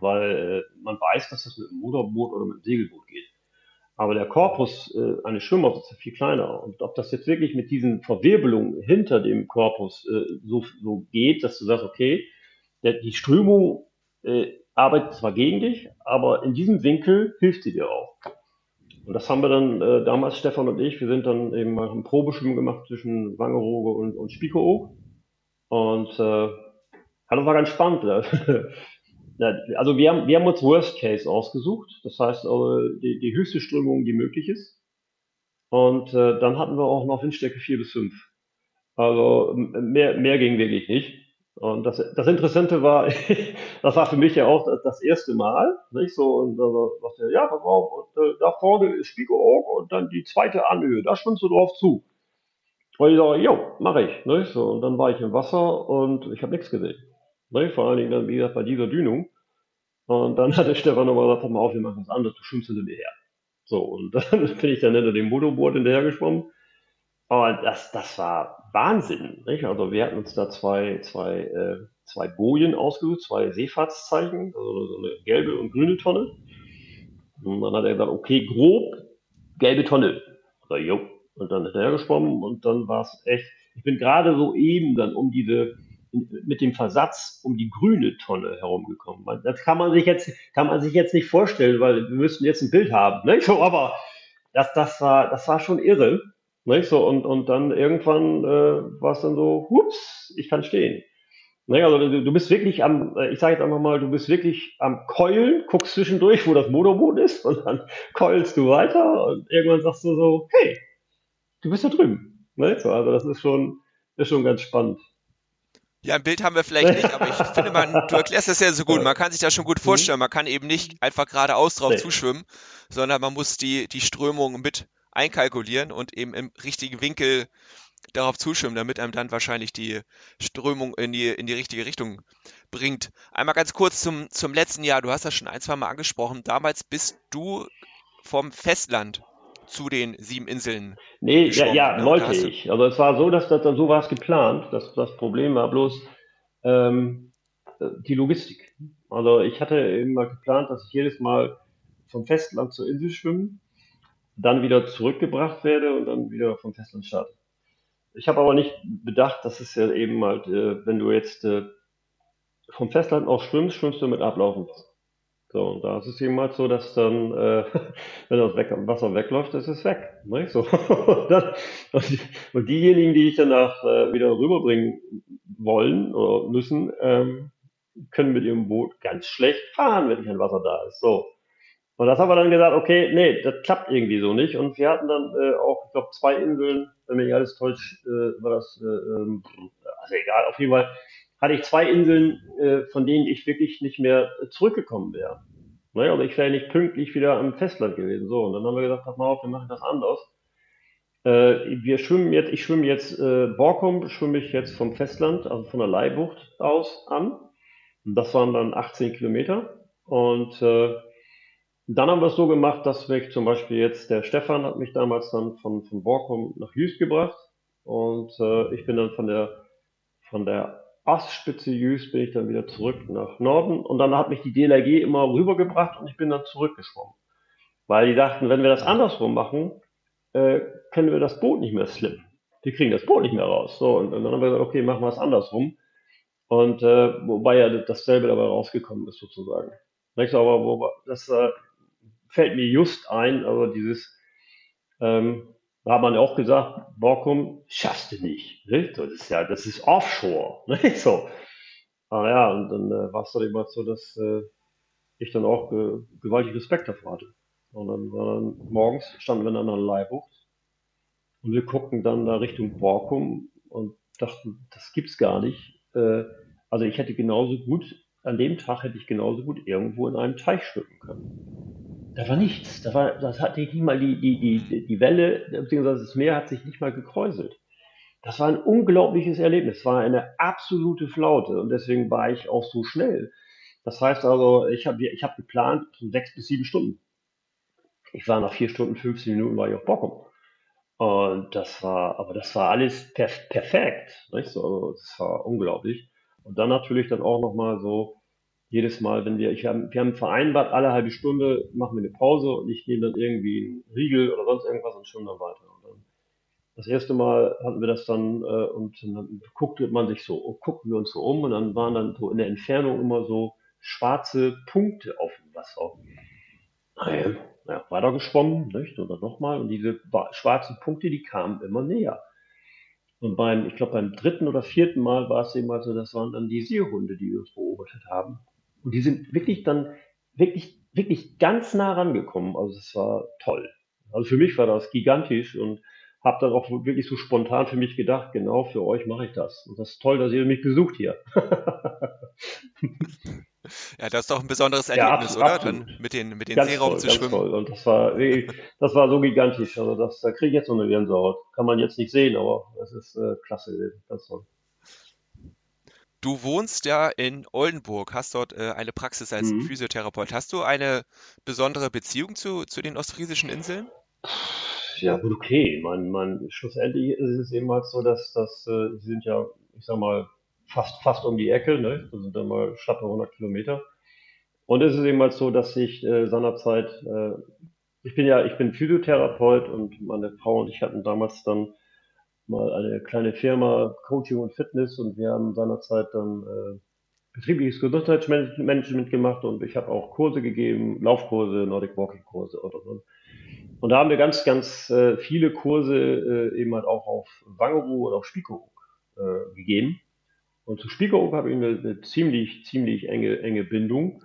weil äh, man weiß, dass das mit einem Motorboot oder mit einem Segelboot geht. Aber der Korpus äh, eines Schwimmers ist ja viel kleiner. Und ob das jetzt wirklich mit diesen Verwirbelungen hinter dem Korpus äh, so, so geht, dass du sagst, okay, der, die Strömung äh, arbeitet zwar gegen dich, aber in diesem Winkel hilft sie dir auch. Und das haben wir dann äh, damals, Stefan und ich, wir sind dann eben mal ein Probeschwimmen gemacht zwischen Wangerooge und, und Spiekeroog. Und äh, das war ganz spannend. [LAUGHS] also wir haben, wir haben uns Worst Case ausgesucht. Das heißt, also die, die höchste Strömung, die möglich ist. Und äh, dann hatten wir auch noch Windstärke 4 bis 5. Also mehr, mehr ging wirklich nicht. Und das, das Interessante war, [LAUGHS] das war für mich ja auch das, das erste Mal, nicht so, und da sagte ja, pass auf, und äh, da vorne ist Spiekeroog und dann die zweite Anhöhe, da schwimmst du drauf zu. Und ich sage, jo, mache ich, nicht so, und dann war ich im Wasser und ich habe nichts gesehen. Nicht? Vor allen Dingen dann, wie gesagt, bei dieser Dünung. Und dann [LAUGHS] hat der Stefan nochmal gesagt, pass mal auf, wir machen was anderes, du schwimmst hinter mir her. So, und [LAUGHS] dann bin ich dann hinter dem Motorboot hinterher geschwommen aber das, das war Wahnsinn. Nicht? Also wir hatten uns da zwei, zwei, äh, zwei Bojen ausgesucht, zwei Seefahrtszeichen, also so eine gelbe und grüne Tonne. Und dann hat er gesagt, okay, grob, gelbe Tonne. Also, jo. Und dann ist er geschwommen und dann war es echt, ich bin gerade so eben dann um diese, mit dem Versatz um die grüne Tonne herumgekommen. Das kann man sich jetzt, kann man sich jetzt nicht vorstellen, weil wir müssten jetzt ein Bild haben. Ne? Aber das, das war, das war schon irre. Nicht? So, und, und dann irgendwann äh, war es dann so, hups, ich kann stehen. Nicht? Also du, du bist wirklich am, äh, ich sage jetzt einfach mal, du bist wirklich am Keulen, guckst zwischendurch, wo das Motorboot ist, [LAUGHS] und dann keulst du weiter und irgendwann sagst du so, hey, du bist da drüben. Nicht? So, also das ist schon, ist schon ganz spannend. Ja, ein Bild haben wir vielleicht nicht, aber ich [LAUGHS] finde, man, du erklärst das ja so gut. Man kann sich das schon gut mhm. vorstellen. Man kann eben nicht einfach geradeaus drauf nee. zuschwimmen, sondern man muss die, die Strömung mit einkalkulieren und eben im richtigen Winkel darauf zuschwimmen, damit einem dann wahrscheinlich die Strömung in die, in die richtige Richtung bringt. Einmal ganz kurz zum, zum letzten Jahr. Du hast das schon ein, zwei Mal angesprochen. Damals bist du vom Festland zu den sieben Inseln. Nee, ja, ja wollte ich. Also es war so, dass das, so war es geplant. Das, das Problem war bloß ähm, die Logistik. Also ich hatte eben mal geplant, dass ich jedes Mal vom Festland zur Insel schwimme dann wieder zurückgebracht werde und dann wieder vom Festland starte. Ich habe aber nicht bedacht, dass es ja eben halt, äh, wenn du jetzt äh, vom Festland aus schwimmst, schwimmst du mit ablaufend. So, und da ist es eben halt so, dass dann, äh, [LAUGHS] wenn das Wasser wegläuft, ist es weg. Ne? So. [LAUGHS] und, dann, und, die, und, diejenigen, die dich danach äh, wieder rüberbringen wollen oder müssen, ähm, können mit ihrem Boot ganz schlecht fahren, wenn kein Wasser da ist. So. Und das haben wir dann gesagt, okay, nee, das klappt irgendwie so nicht. Und wir hatten dann äh, auch, ich glaube, zwei Inseln, wenn mich alles täuscht, äh, war das, äh, ähm, also egal, auf jeden Fall hatte ich zwei Inseln, äh, von denen ich wirklich nicht mehr zurückgekommen wäre. Naja, also ich wäre nicht pünktlich wieder am Festland gewesen. So, und dann haben wir gesagt, pass mal auf, wir machen das anders. Äh, wir schwimmen jetzt, ich schwimme jetzt, äh, Borkum schwimme ich jetzt vom Festland, also von der Leihbucht aus an. Und das waren dann 18 Kilometer. Und äh, dann haben wir es so gemacht, dass mich zum Beispiel jetzt der Stefan hat mich damals dann von, von Borkum nach Jüst gebracht. Und äh, ich bin dann von der, von der Ostspitze Jüst bin ich dann wieder zurück nach Norden. Und dann hat mich die DLRG immer rübergebracht und ich bin dann zurückgeschwommen. Weil die dachten, wenn wir das andersrum machen, äh, können wir das Boot nicht mehr slippen. Wir kriegen das Boot nicht mehr raus. So, und, und dann haben wir gesagt, okay, machen wir es andersrum. Und äh, wobei ja dasselbe dabei rausgekommen ist, sozusagen. Nicht? Aber wo, das äh, fällt mir just ein, also dieses, ähm, da hat man ja auch gesagt, Borkum schaffst du nicht. nicht? Das ist ja, das ist Offshore. [LAUGHS] Nicht? So. Ah ja, und dann äh, war es dann immer so, dass äh, ich dann auch äh, gewaltig Respekt davor hatte. Und dann dann morgens standen wir dann an der Leihbucht und wir guckten dann da Richtung Borkum und dachten, das gibt's gar nicht. Äh, also ich hätte genauso gut, an dem Tag hätte ich genauso gut irgendwo in einem Teich schwimmen können. Da war nichts. Da war, das hatte ich nicht mal die, die, die, die Welle, beziehungsweise das Meer hat sich nicht mal gekräuselt. Das war ein unglaubliches Erlebnis. Es war eine absolute Flaute und deswegen war ich auch so schnell. Das heißt also, ich habe ich hab geplant, so sechs bis sieben Stunden. Ich war nach vier Stunden, 15 Minuten war ich auf Bockum. Und das war, aber das war alles perf perfekt. Nicht? So, also, das war unglaublich. Und dann natürlich dann auch nochmal so, jedes Mal, wenn wir, ich haben, wir haben vereinbart, alle halbe Stunde machen wir eine Pause und ich nehme dann irgendwie einen Riegel oder sonst irgendwas und schwimme dann weiter. Und dann, das erste Mal hatten wir das dann äh, und dann guckte man sich so, guckten wir uns so um und dann waren dann so in der Entfernung immer so schwarze Punkte auf dem Wasser. Naja, ja, weiter geschwommen, nicht? oder nochmal, und diese schwarzen Punkte, die kamen immer näher. Und beim, ich glaube, beim dritten oder vierten Mal war es eben also, das waren dann die Seehunde, die wir uns beobachtet haben. Und die sind wirklich dann, wirklich, wirklich ganz nah rangekommen. Also es war toll. Also für mich war das gigantisch und habe dann auch wirklich so spontan für mich gedacht, genau für euch mache ich das. Und das ist toll, dass ihr mich besucht hier. [LAUGHS] Ja, das ist doch ein besonderes Erlebnis, ja, oder? Dann mit den, mit den ganz Seeraum toll, zu ganz schwimmen. Toll. Und das war, das war so gigantisch. Also das, da kriege ich jetzt so eine Gänsehaut. Kann man jetzt nicht sehen, aber das ist äh, klasse gewesen. Ganz toll. Du wohnst ja in Oldenburg, hast dort äh, eine Praxis als Mhm. Physiotherapeut. Hast du eine besondere Beziehung zu, zu den ostfriesischen Inseln? Ja, gut, okay. Man, man, schlussendlich ist es eben halt so, dass, dass äh, sie sind ja, ich sag mal, fast, fast um die Ecke, ne? Das sind dann mal schlappe 100 Kilometer. Und es ist eben halt so, dass ich äh, seinerzeit, äh, ich bin ja, ich bin Physiotherapeut und meine Frau und ich hatten damals dann mal eine kleine Firma Coaching und Fitness und wir haben seinerzeit dann äh, betriebliches Gesundheitsmanagement gemacht und ich habe auch Kurse gegeben, Laufkurse, Nordic Walking Kurse oder so. Und da haben wir ganz, ganz äh, viele Kurse äh, eben halt auch auf Wangeroo oder auf Spiekeroog äh, gegeben. Und zu Spiekeroog habe ich eine, eine ziemlich, ziemlich enge, enge Bindung.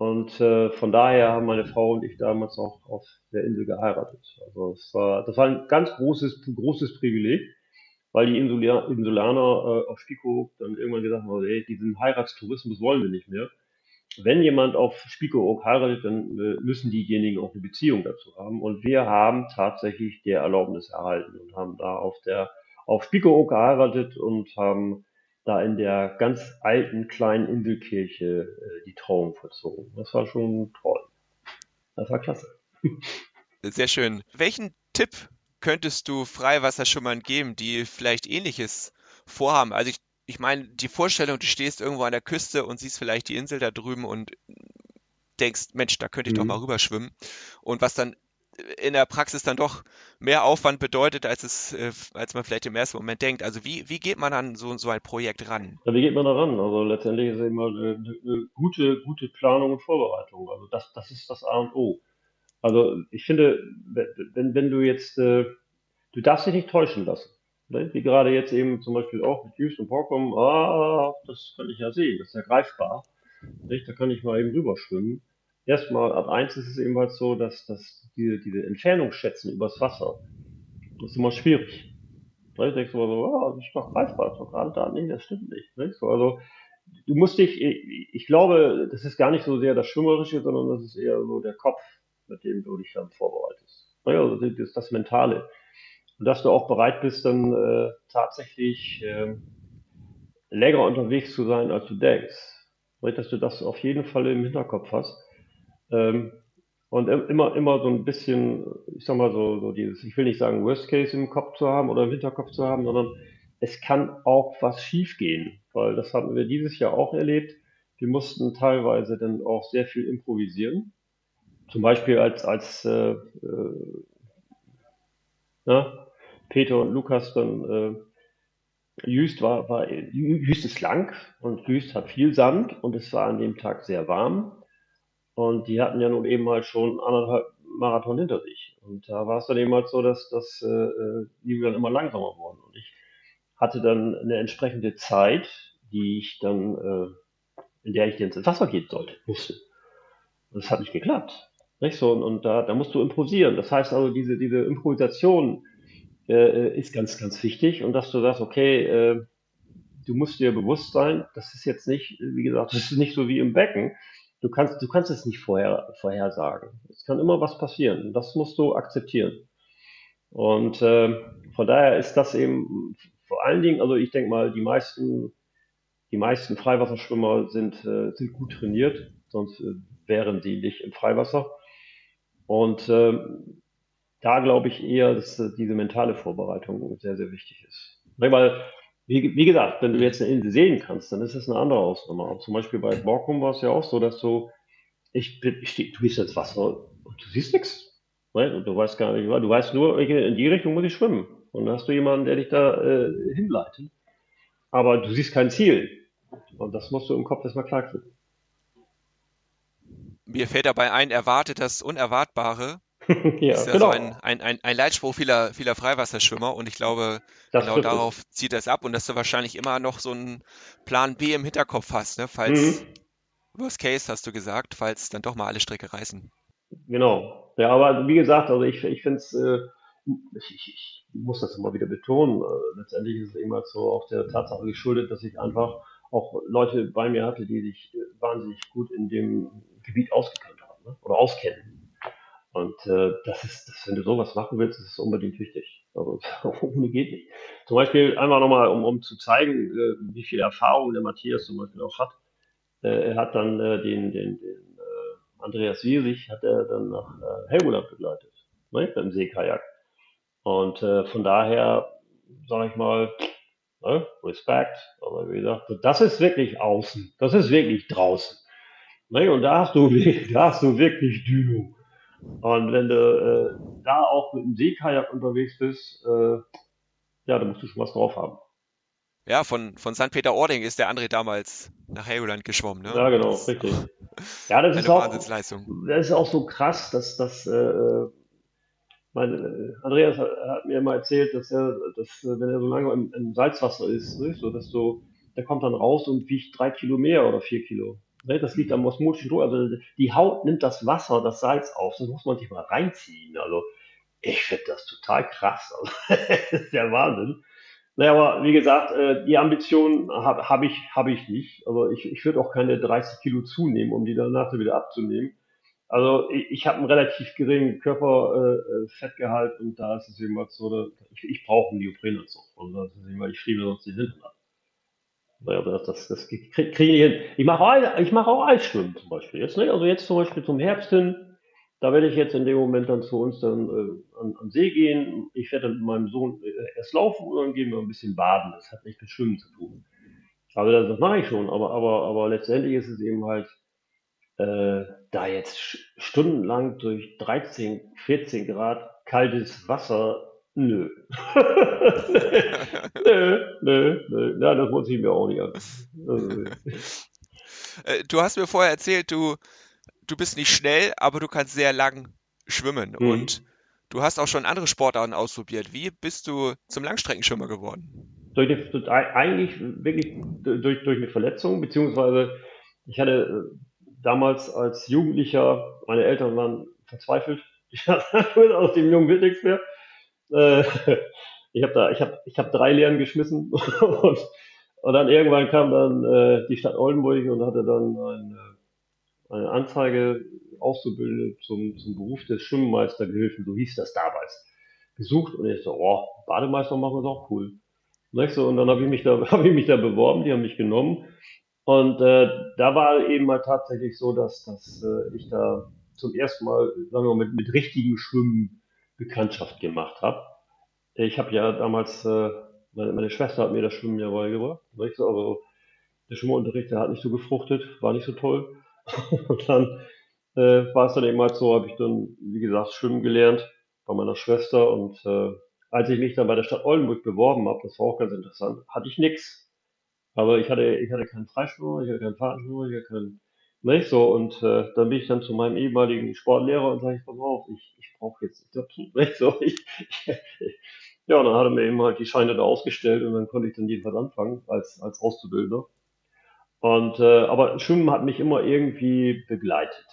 Und äh, von daher haben meine Frau und ich damals auch auf der Insel geheiratet. Also es war, das war ein ganz großes, großes Privileg, weil die Insulia- Insulaner äh, auf Spiekeroog dann irgendwann gesagt haben, ey, diesen Heiratstourismus wollen wir nicht mehr. Wenn jemand auf Spiekeroog heiratet, dann äh, müssen diejenigen auch eine Beziehung dazu haben. Und wir haben tatsächlich der Erlaubnis erhalten und haben da auf der auf Spiekeroog geheiratet und haben da in der ganz alten kleinen Inselkirche äh, die Trauung vollzogen. Das war schon toll. Das war klasse. [LAUGHS] Sehr schön. Welchen Tipp könntest du Freiwasserschwimmern geben, die vielleicht Ähnliches vorhaben? Also ich, ich meine, die Vorstellung, du stehst irgendwo an der Küste und siehst vielleicht die Insel da drüben und denkst, Mensch, da könnte ich doch Mhm. mal rüberschwimmen. Und was dann in der Praxis dann doch mehr Aufwand bedeutet, als es, äh, als man vielleicht im ersten Moment denkt. Also wie, wie geht man an so, so ein Projekt ran? Ja, wie geht man da ran? Also letztendlich ist immer eine, eine gute, gute Planung und Vorbereitung. Also das, das ist das A und O. Also ich finde, wenn, wenn du jetzt, äh, du darfst dich nicht täuschen lassen. Ne? Wie gerade jetzt eben zum Beispiel auch mit Hughes und Borkum, ah, das kann ich ja sehen, das ist ja greifbar. Nicht? Da kann ich mal eben rüberschwimmen. Erstmal, ab eins ist es eben halt so, dass, dass diese, diese Entfernung schätzen übers Wasser, das ist immer schwierig. Ne? Ich denke so, ah, das ist doch greifbar, das ist doch gerade da. Nee, das stimmt nicht. nicht? So, also, du musst dich, ich, ich glaube, das ist gar nicht so sehr das Schwimmerische, sondern das ist eher so der Kopf, mit dem du dich dann vorbereitest. Naja, also das ist das Mentale. und dass du auch bereit bist, dann äh, tatsächlich äh, länger unterwegs zu sein, als du denkst. Dass du das auf jeden Fall im Hinterkopf hast. Ähm, und immer, immer so ein bisschen, ich sag mal so, so dieses, ich will nicht sagen Worst Case im Kopf zu haben oder im Hinterkopf zu haben, sondern es kann auch was schiefgehen, weil das haben wir dieses Jahr auch erlebt. Wir mussten teilweise dann auch sehr viel improvisieren. Zum Beispiel als, als äh, äh, na, Peter und Lukas dann äh, Jüst war, war Jüst ist lang und Jüst hat viel Sand und es war an dem Tag sehr warm. Und die hatten ja nun eben halt schon anderthalb Marathon hinter sich. Und da war es dann eben halt so, dass, dass äh, äh die dann immer langsamer wurden. Und ich hatte dann eine entsprechende Zeit, die ich dann, äh, in der ich ins Wasser gehen sollte, musste. Und das hat nicht geklappt. Nicht so, und, und da, da musst du improvisieren. Das heißt also, diese, diese Improvisation äh, ist ganz, ganz wichtig. Und dass du sagst, okay, äh, du musst dir bewusst sein, das ist jetzt nicht, wie gesagt, das ist nicht so wie im Becken. Du kannst, du kannst es nicht vorher, vorhersagen. Es kann immer was passieren. Das musst du akzeptieren. Und äh, von daher ist das eben vor allen Dingen, also ich denke mal, die meisten, die meisten Freiwasserschwimmer sind, äh, sind gut trainiert, sonst äh, wären sie nicht im Freiwasser. Und äh, da glaube ich eher, dass äh, diese mentale Vorbereitung sehr, sehr wichtig ist. Weil, wie, wie gesagt, wenn du jetzt eine Insel sehen kannst, dann ist das eine andere Ausnahme. Aber zum Beispiel bei Borkum war es ja auch so, dass du, ich ich, du bist ins Wasser und du siehst nichts. Ne? Und du weißt gar nicht, du weißt nur, in die Richtung muss ich schwimmen. Und dann hast du jemanden, der dich da äh, hinleitet. Aber du siehst kein Ziel. Und das musst du im Kopf erstmal klar kriegen. Mir fällt dabei ein, erwartet das Unerwartbare. [LAUGHS] ja, ist ja genau. so ein, ein, ein, ein Leitspruch vieler, vieler Freiwasserschwimmer und ich glaube, das genau darauf es. zieht das ab und dass du wahrscheinlich immer noch so einen Plan B im Hinterkopf hast, ne? falls, mhm. Worst Case hast du gesagt, falls dann doch mal alle Strecke reißen. Genau. Ja, aber wie gesagt, also ich, ich finde es, äh, ich, ich, muss das immer wieder betonen, äh, letztendlich ist es immer so auch der Tatsache geschuldet, dass ich einfach auch Leute bei mir hatte, die sich äh, wahnsinnig gut in dem Gebiet ausgekannt haben ne? oder auskennen. Und äh, das ist, das, wenn du sowas machen willst, ist es unbedingt wichtig. Also [LAUGHS] ohne geht nicht. Zum Beispiel einmal nochmal, um, um zu zeigen, äh, wie viel Erfahrung der Matthias zum Beispiel auch hat. Äh, er hat dann äh, den, den, den äh, Andreas Wiesig hat er dann nach äh, Helgoland begleitet, ne? beim Seekajak. Und äh, von daher, sage ich mal, ne, Respekt, aber wie gesagt, das ist wirklich außen, das ist wirklich draußen. Ne? Und da hast du, [LAUGHS] da hast du wirklich Dynamo. Und wenn du äh, da auch mit dem Seekajak unterwegs bist, äh, ja, da musst du schon was drauf haben. Ja, von, von St. Peter-Ording ist der André damals nach Helgoland geschwommen. Ne? Ja, genau, das richtig. Ja, das ist, auch, das ist auch so krass, dass das äh, mein, äh, Andreas hat, hat, mir mal erzählt, dass er, dass, äh, wenn er so lange im, im Salzwasser ist, ne, so dass du, der kommt dann raus und wiegt drei Kilo mehr oder vier Kilo. Ne, das liegt am osmotischen Druck. Also die Haut nimmt das Wasser, das Salz auf. Das muss man sich mal reinziehen. Also ich finde das total krass. [LAUGHS] Also, das ist der Wahnsinn. Naja, aber wie gesagt, äh, die Ambition habe hab ich, hab ich nicht. Also ich, ich würde auch keine 30 Kilo zunehmen, um die danach wieder abzunehmen. Also ich, ich habe einen relativ geringen Körperfettgehalt äh, und da ist es eben was so, ich, ich brauche einen Neoprenanzug. Und das ist eben, ich friere sonst die Hinten ab. Naja, das, das, das kriege krieg ich hin. Ich mache auch, ich mach auch Eisschwimmen zum Beispiel. Jetzt, ne? Also jetzt zum Beispiel zum Herbst hin, da werde ich jetzt in dem Moment dann zu uns dann äh, an, an See gehen. Ich werde dann mit meinem Sohn äh, erst laufen und dann gehen wir ein bisschen baden. Das hat nichts mit Schwimmen zu tun. Also das, das mache ich schon, aber, aber, aber letztendlich ist es eben halt äh, da jetzt stundenlang durch 13, 14 Grad kaltes Wasser, nö. [LAUGHS] nö, nö, nö. Ja, das muss ich mir auch nicht an. Äh, du hast mir vorher erzählt, du, du bist nicht schnell, aber du kannst sehr lang schwimmen. Mhm. Und du hast auch schon andere Sportarten ausprobiert. Wie bist du zum Langstreckenschwimmer geworden? Durch, durch, eigentlich wirklich durch, durch eine Verletzung, beziehungsweise ich hatte äh, damals als Jugendlicher, meine Eltern waren verzweifelt. [LAUGHS] Ich hatte aus dem jungen Wild nichts mehr. Äh, [LAUGHS] ich habe da, ich habe, ich habe drei Lehren geschmissen [LAUGHS] und, und dann irgendwann kam dann äh, die Stadt Oldenburg und hatte dann eine, eine Anzeige Auszubildende zum, zum Beruf des Schwimmmeistergehilfen, so hieß das damals, gesucht und ich so, oh, Bademeister machen ist auch cool. Nicht so, und dann habe ich mich da, [LAUGHS] habe ich mich da beworben, die haben mich genommen. Und äh, da war eben mal tatsächlich so, dass, dass äh, ich da zum ersten Mal, sagen wir mal, mit, mit richtigem Schwimmen Bekanntschaft gemacht habe. Ich habe ja damals, äh, meine, meine, Schwester hat mir das Schwimmen ja beigebracht. So, also der Schwimmunterricht, der hat nicht so gefruchtet, war nicht so toll. [LAUGHS] und dann äh, war es dann eben halt so, habe ich dann, wie gesagt, schwimmen gelernt bei meiner Schwester und äh, als ich mich dann bei der Stadt Oldenburg beworben habe, das war auch ganz interessant, hatte ich nichts. Aber ich hatte, ich hatte keinen Freischwimmer, ich hatte keinen Fahrtenschwimmer, ich hatte keinen, nicht so. Und äh, dann bin ich dann zu meinem ehemaligen Sportlehrer und sage ich, pass auf, ich, ich brauche jetzt dazu, [LAUGHS] nicht so. Ich, [LAUGHS] ja, und dann hat er mir eben halt die Scheine da ausgestellt und dann konnte ich dann jedenfalls anfangen als, als Auszubildender. Und äh, aber Schwimmen hat mich immer irgendwie begleitet.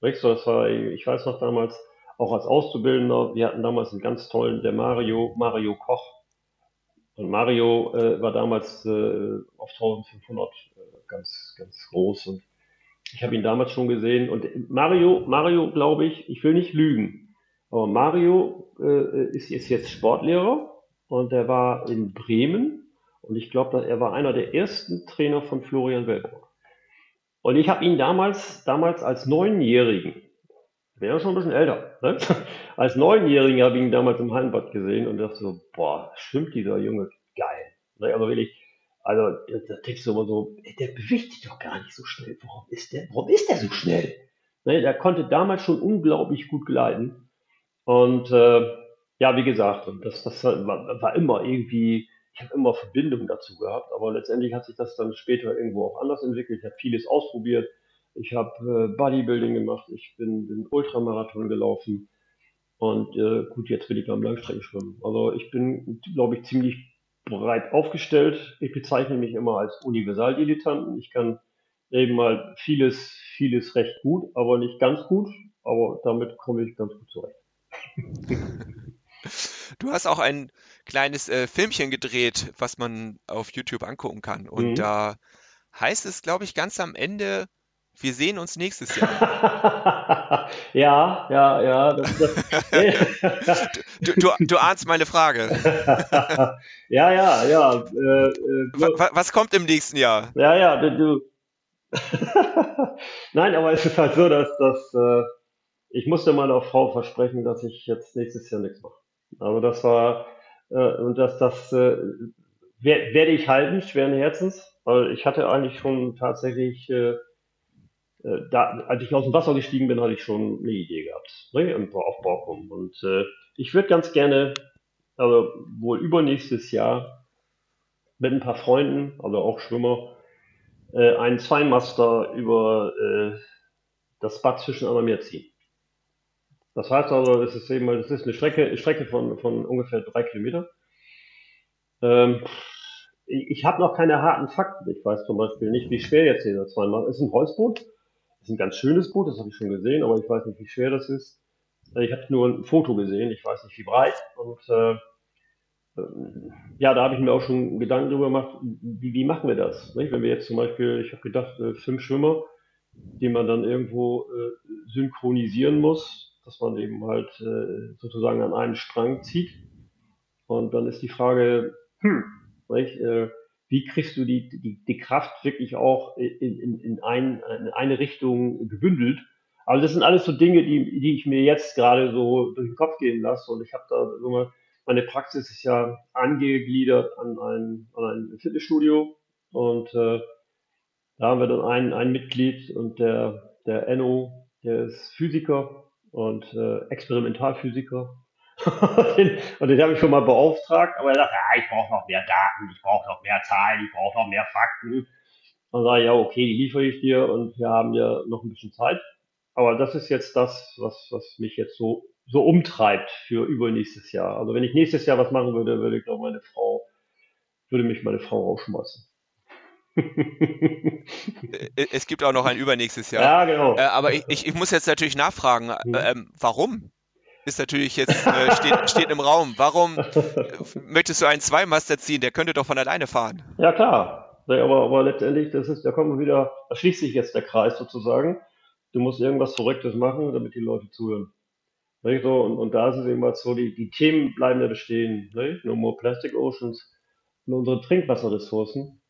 Nicht so, das war, ich weiß noch damals, auch als Auszubildender, wir hatten damals einen ganz tollen, der Mario, Mario Koch. Und Mario äh, war damals äh, auf 1500 äh, ganz, ganz groß und ich habe ihn damals schon gesehen. Und Mario, Mario, glaube ich, ich will nicht lügen, aber Mario äh, ist, ist jetzt Sportlehrer und er war in Bremen und ich glaube, er war einer der ersten Trainer von Florian Wellbrock. Und ich habe ihn damals, damals als Neunjährigen wäre schon ein bisschen älter. Ne? [LAUGHS] Als Neunjähriger habe ich ihn damals im Hallenbad gesehen und dachte so, boah, stimmt dieser Junge geil. Ne? Also wirklich, also da denkst du immer so, der bewegt sich doch gar nicht so schnell. Warum ist der, warum ist der so schnell? Ne? Der konnte damals schon unglaublich gut gleiten. Und äh, ja, wie gesagt, das, das war, war immer irgendwie, ich habe immer Verbindungen dazu gehabt, aber letztendlich hat sich das dann später irgendwo auch anders entwickelt. Ich habe vieles ausprobiert ich habe äh, Bodybuilding gemacht, ich bin, bin Ultramarathon gelaufen und äh, gut, jetzt bin ich beim Langstreckenschwimmen. Also ich bin, glaube ich, ziemlich breit aufgestellt. Ich bezeichne mich immer als Universaldilettanten. Ich kann eben mal vieles, vieles recht gut, aber nicht ganz gut. Aber damit komme ich ganz gut zurecht. [LAUGHS] Du hast auch ein kleines äh, Filmchen gedreht, was man auf YouTube angucken kann. Und mhm. da heißt es, glaube ich, ganz am Ende, wir sehen uns nächstes Jahr. [LAUGHS] [LAUGHS] ja, ja, ja. Das, das, [LAUGHS] du, du, du, ahnst meine Frage. [LAUGHS] ja, ja, ja. Äh, äh, was, was, kommt im nächsten Jahr? Ja, ja, du. du Nein, aber es ist halt so, dass, dass äh, ich musste meiner Frau versprechen, dass ich jetzt nächstes Jahr nichts mache. Also das war äh, und das, das äh, werde ich halten, schweren Herzens, weil ich hatte eigentlich schon tatsächlich äh, da, als ich aus dem Wasser gestiegen bin, hatte ich schon eine Idee gehabt, ne, auf Borkum. Und äh, ich würde ganz gerne, also wohl übernächstes Jahr mit ein paar Freunden, also auch Schwimmer, äh, einen Zweimaster über äh, das Bad zwischen Anna Meer ziehen. Das heißt also, es ist eben, das ist eine Strecke, Strecke von, von ungefähr drei Kilometer. Ähm, ich habe noch keine harten Fakten. Ich weiß zum Beispiel nicht, wie schwer jetzt dieser Zweimaster ist. Ist ein Holzboot das ist ein ganz schönes Boot, das habe ich schon gesehen, aber ich weiß nicht, wie schwer das ist. Äh, ich habe nur ein Foto gesehen, ich weiß nicht, wie breit. Und äh, äh, ja, da habe ich mir auch schon Gedanken darüber gemacht, wie, wie machen wir das? Nicht? Wenn wir jetzt zum Beispiel, ich habe gedacht, äh, fünf Schwimmer, die man dann irgendwo äh, synchronisieren muss, dass man eben halt äh, sozusagen an einen Strang zieht. Und dann ist die Frage, hm, nicht? Äh, wie kriegst du die, die, die Kraft wirklich auch in, in, in, ein, in eine Richtung gebündelt. Also das sind alles so Dinge, die, die ich mir jetzt gerade so durch den Kopf gehen lasse. Und ich habe da so mal, meine Praxis ist ja angegliedert an ein, an ein Fitnessstudio. Und äh, da haben wir dann ein, ein Mitglied und der, der Enno, der ist Physiker und äh, Experimentalphysiker und den habe ich schon mal beauftragt, aber er sagt, ja, ich brauche noch mehr Daten, ich brauche noch mehr Zahlen, ich brauche noch mehr Fakten. Dann sage ich, ja, okay, die liefere ich dir und wir haben ja noch ein bisschen Zeit. Aber das ist jetzt das, was, was mich jetzt so, so umtreibt für übernächstes Jahr. Also wenn ich nächstes Jahr was machen würde, würde ich glaube meine Frau, würde mich meine Frau rausschmeißen. es gibt auch noch ein übernächstes Jahr. Ja, genau. Äh, aber ich, ich, ich, muss jetzt natürlich nachfragen, äh, ähm, warum? Ist natürlich jetzt, äh, steht, steht im Raum. Warum möchtest du einen Zweimaster ziehen? Der könnte doch von alleine fahren. Ja, klar. Aber, aber letztendlich, das ist, da kommen wir wieder, da schließt sich jetzt der Kreis sozusagen. Du musst irgendwas Verrücktes machen, damit die Leute zuhören. Ne? So, und, und da es eben mal so, die, die Themen bleiben ja bestehen. Ne? No more Plastic Oceans und unsere Trinkwasserressourcen.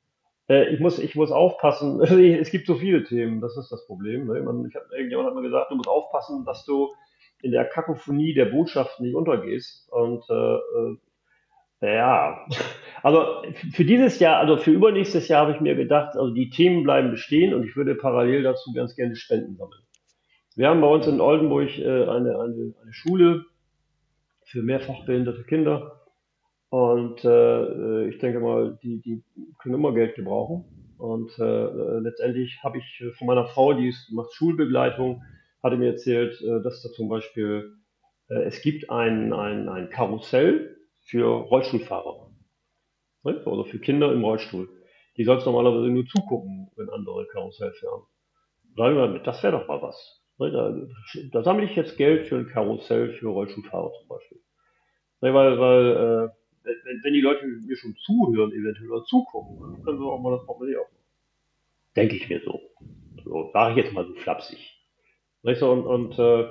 Äh, ich, muss, ich muss aufpassen, [LAUGHS] es gibt so viele Themen, das ist das Problem. Man, ich hab, irgendjemand hat mir gesagt, du musst aufpassen, dass du in der Kakophonie der Botschaften nicht untergehst. Und äh, äh ja, also für dieses Jahr, also für übernächstes Jahr habe ich mir gedacht, also die Themen bleiben bestehen und ich würde parallel dazu ganz gerne Spenden sammeln. Wir haben bei uns in Oldenburg äh, eine, eine, eine Schule für mehrfach Kinder und äh, ich denke mal, die, die können immer Geld gebrauchen. Und äh, letztendlich habe ich von meiner Frau, die ist, macht Schulbegleitung, hatte mir erzählt, äh, dass da zum Beispiel äh, es gibt ein, ein, ein Karussell für Rollstuhlfahrer. Ne? Also für Kinder im Rollstuhl. Die sollst normalerweise nur zugucken, wenn andere Karussell fahren. Sagen wir, das wäre doch mal was. Ne? Da, da sammle ich jetzt Geld für ein Karussell für Rollstuhlfahrer zum Beispiel. Ne? Weil, weil äh, wenn, wenn die Leute mir schon zuhören, eventuell oder zugucken, dann können sie auch mal das Portemonnaie aufmachen. Denke ich mir so. So, sage ich jetzt mal so flapsig. Weißt du, und, und äh,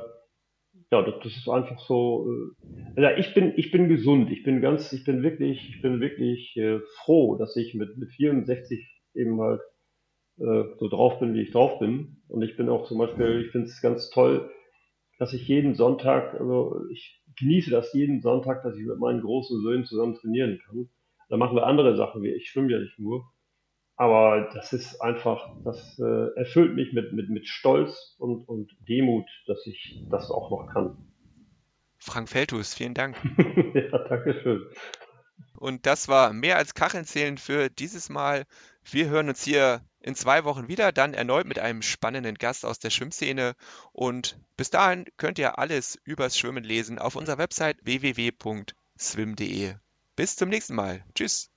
ja, das, das ist einfach so. Äh, also ich bin, ich bin gesund. Ich bin ganz, ich bin wirklich, ich bin wirklich äh, froh, dass ich mit, mit 64 eben halt äh, so drauf bin, wie ich drauf bin. Und ich bin auch zum Beispiel, ich finde es ganz toll, dass ich jeden Sonntag, also ich genieße das jeden Sonntag, dass ich mit meinen großen Söhnen zusammen trainieren kann. Da machen wir andere Sachen, wie ich schwimme ja nicht nur. Aber das ist einfach, das äh, erfüllt mich mit, mit, mit Stolz und, und Demut, dass ich das auch noch kann. Frank Feltus, vielen Dank. [LAUGHS] ja, danke schön. Und das war mehr als Kacheln für dieses Mal. Wir hören uns hier in zwei Wochen wieder, dann erneut mit einem spannenden Gast aus der Schwimmszene. Und bis dahin könnt ihr alles übers Schwimmen lesen auf unserer Website www.swim.de. Bis zum nächsten Mal. Tschüss.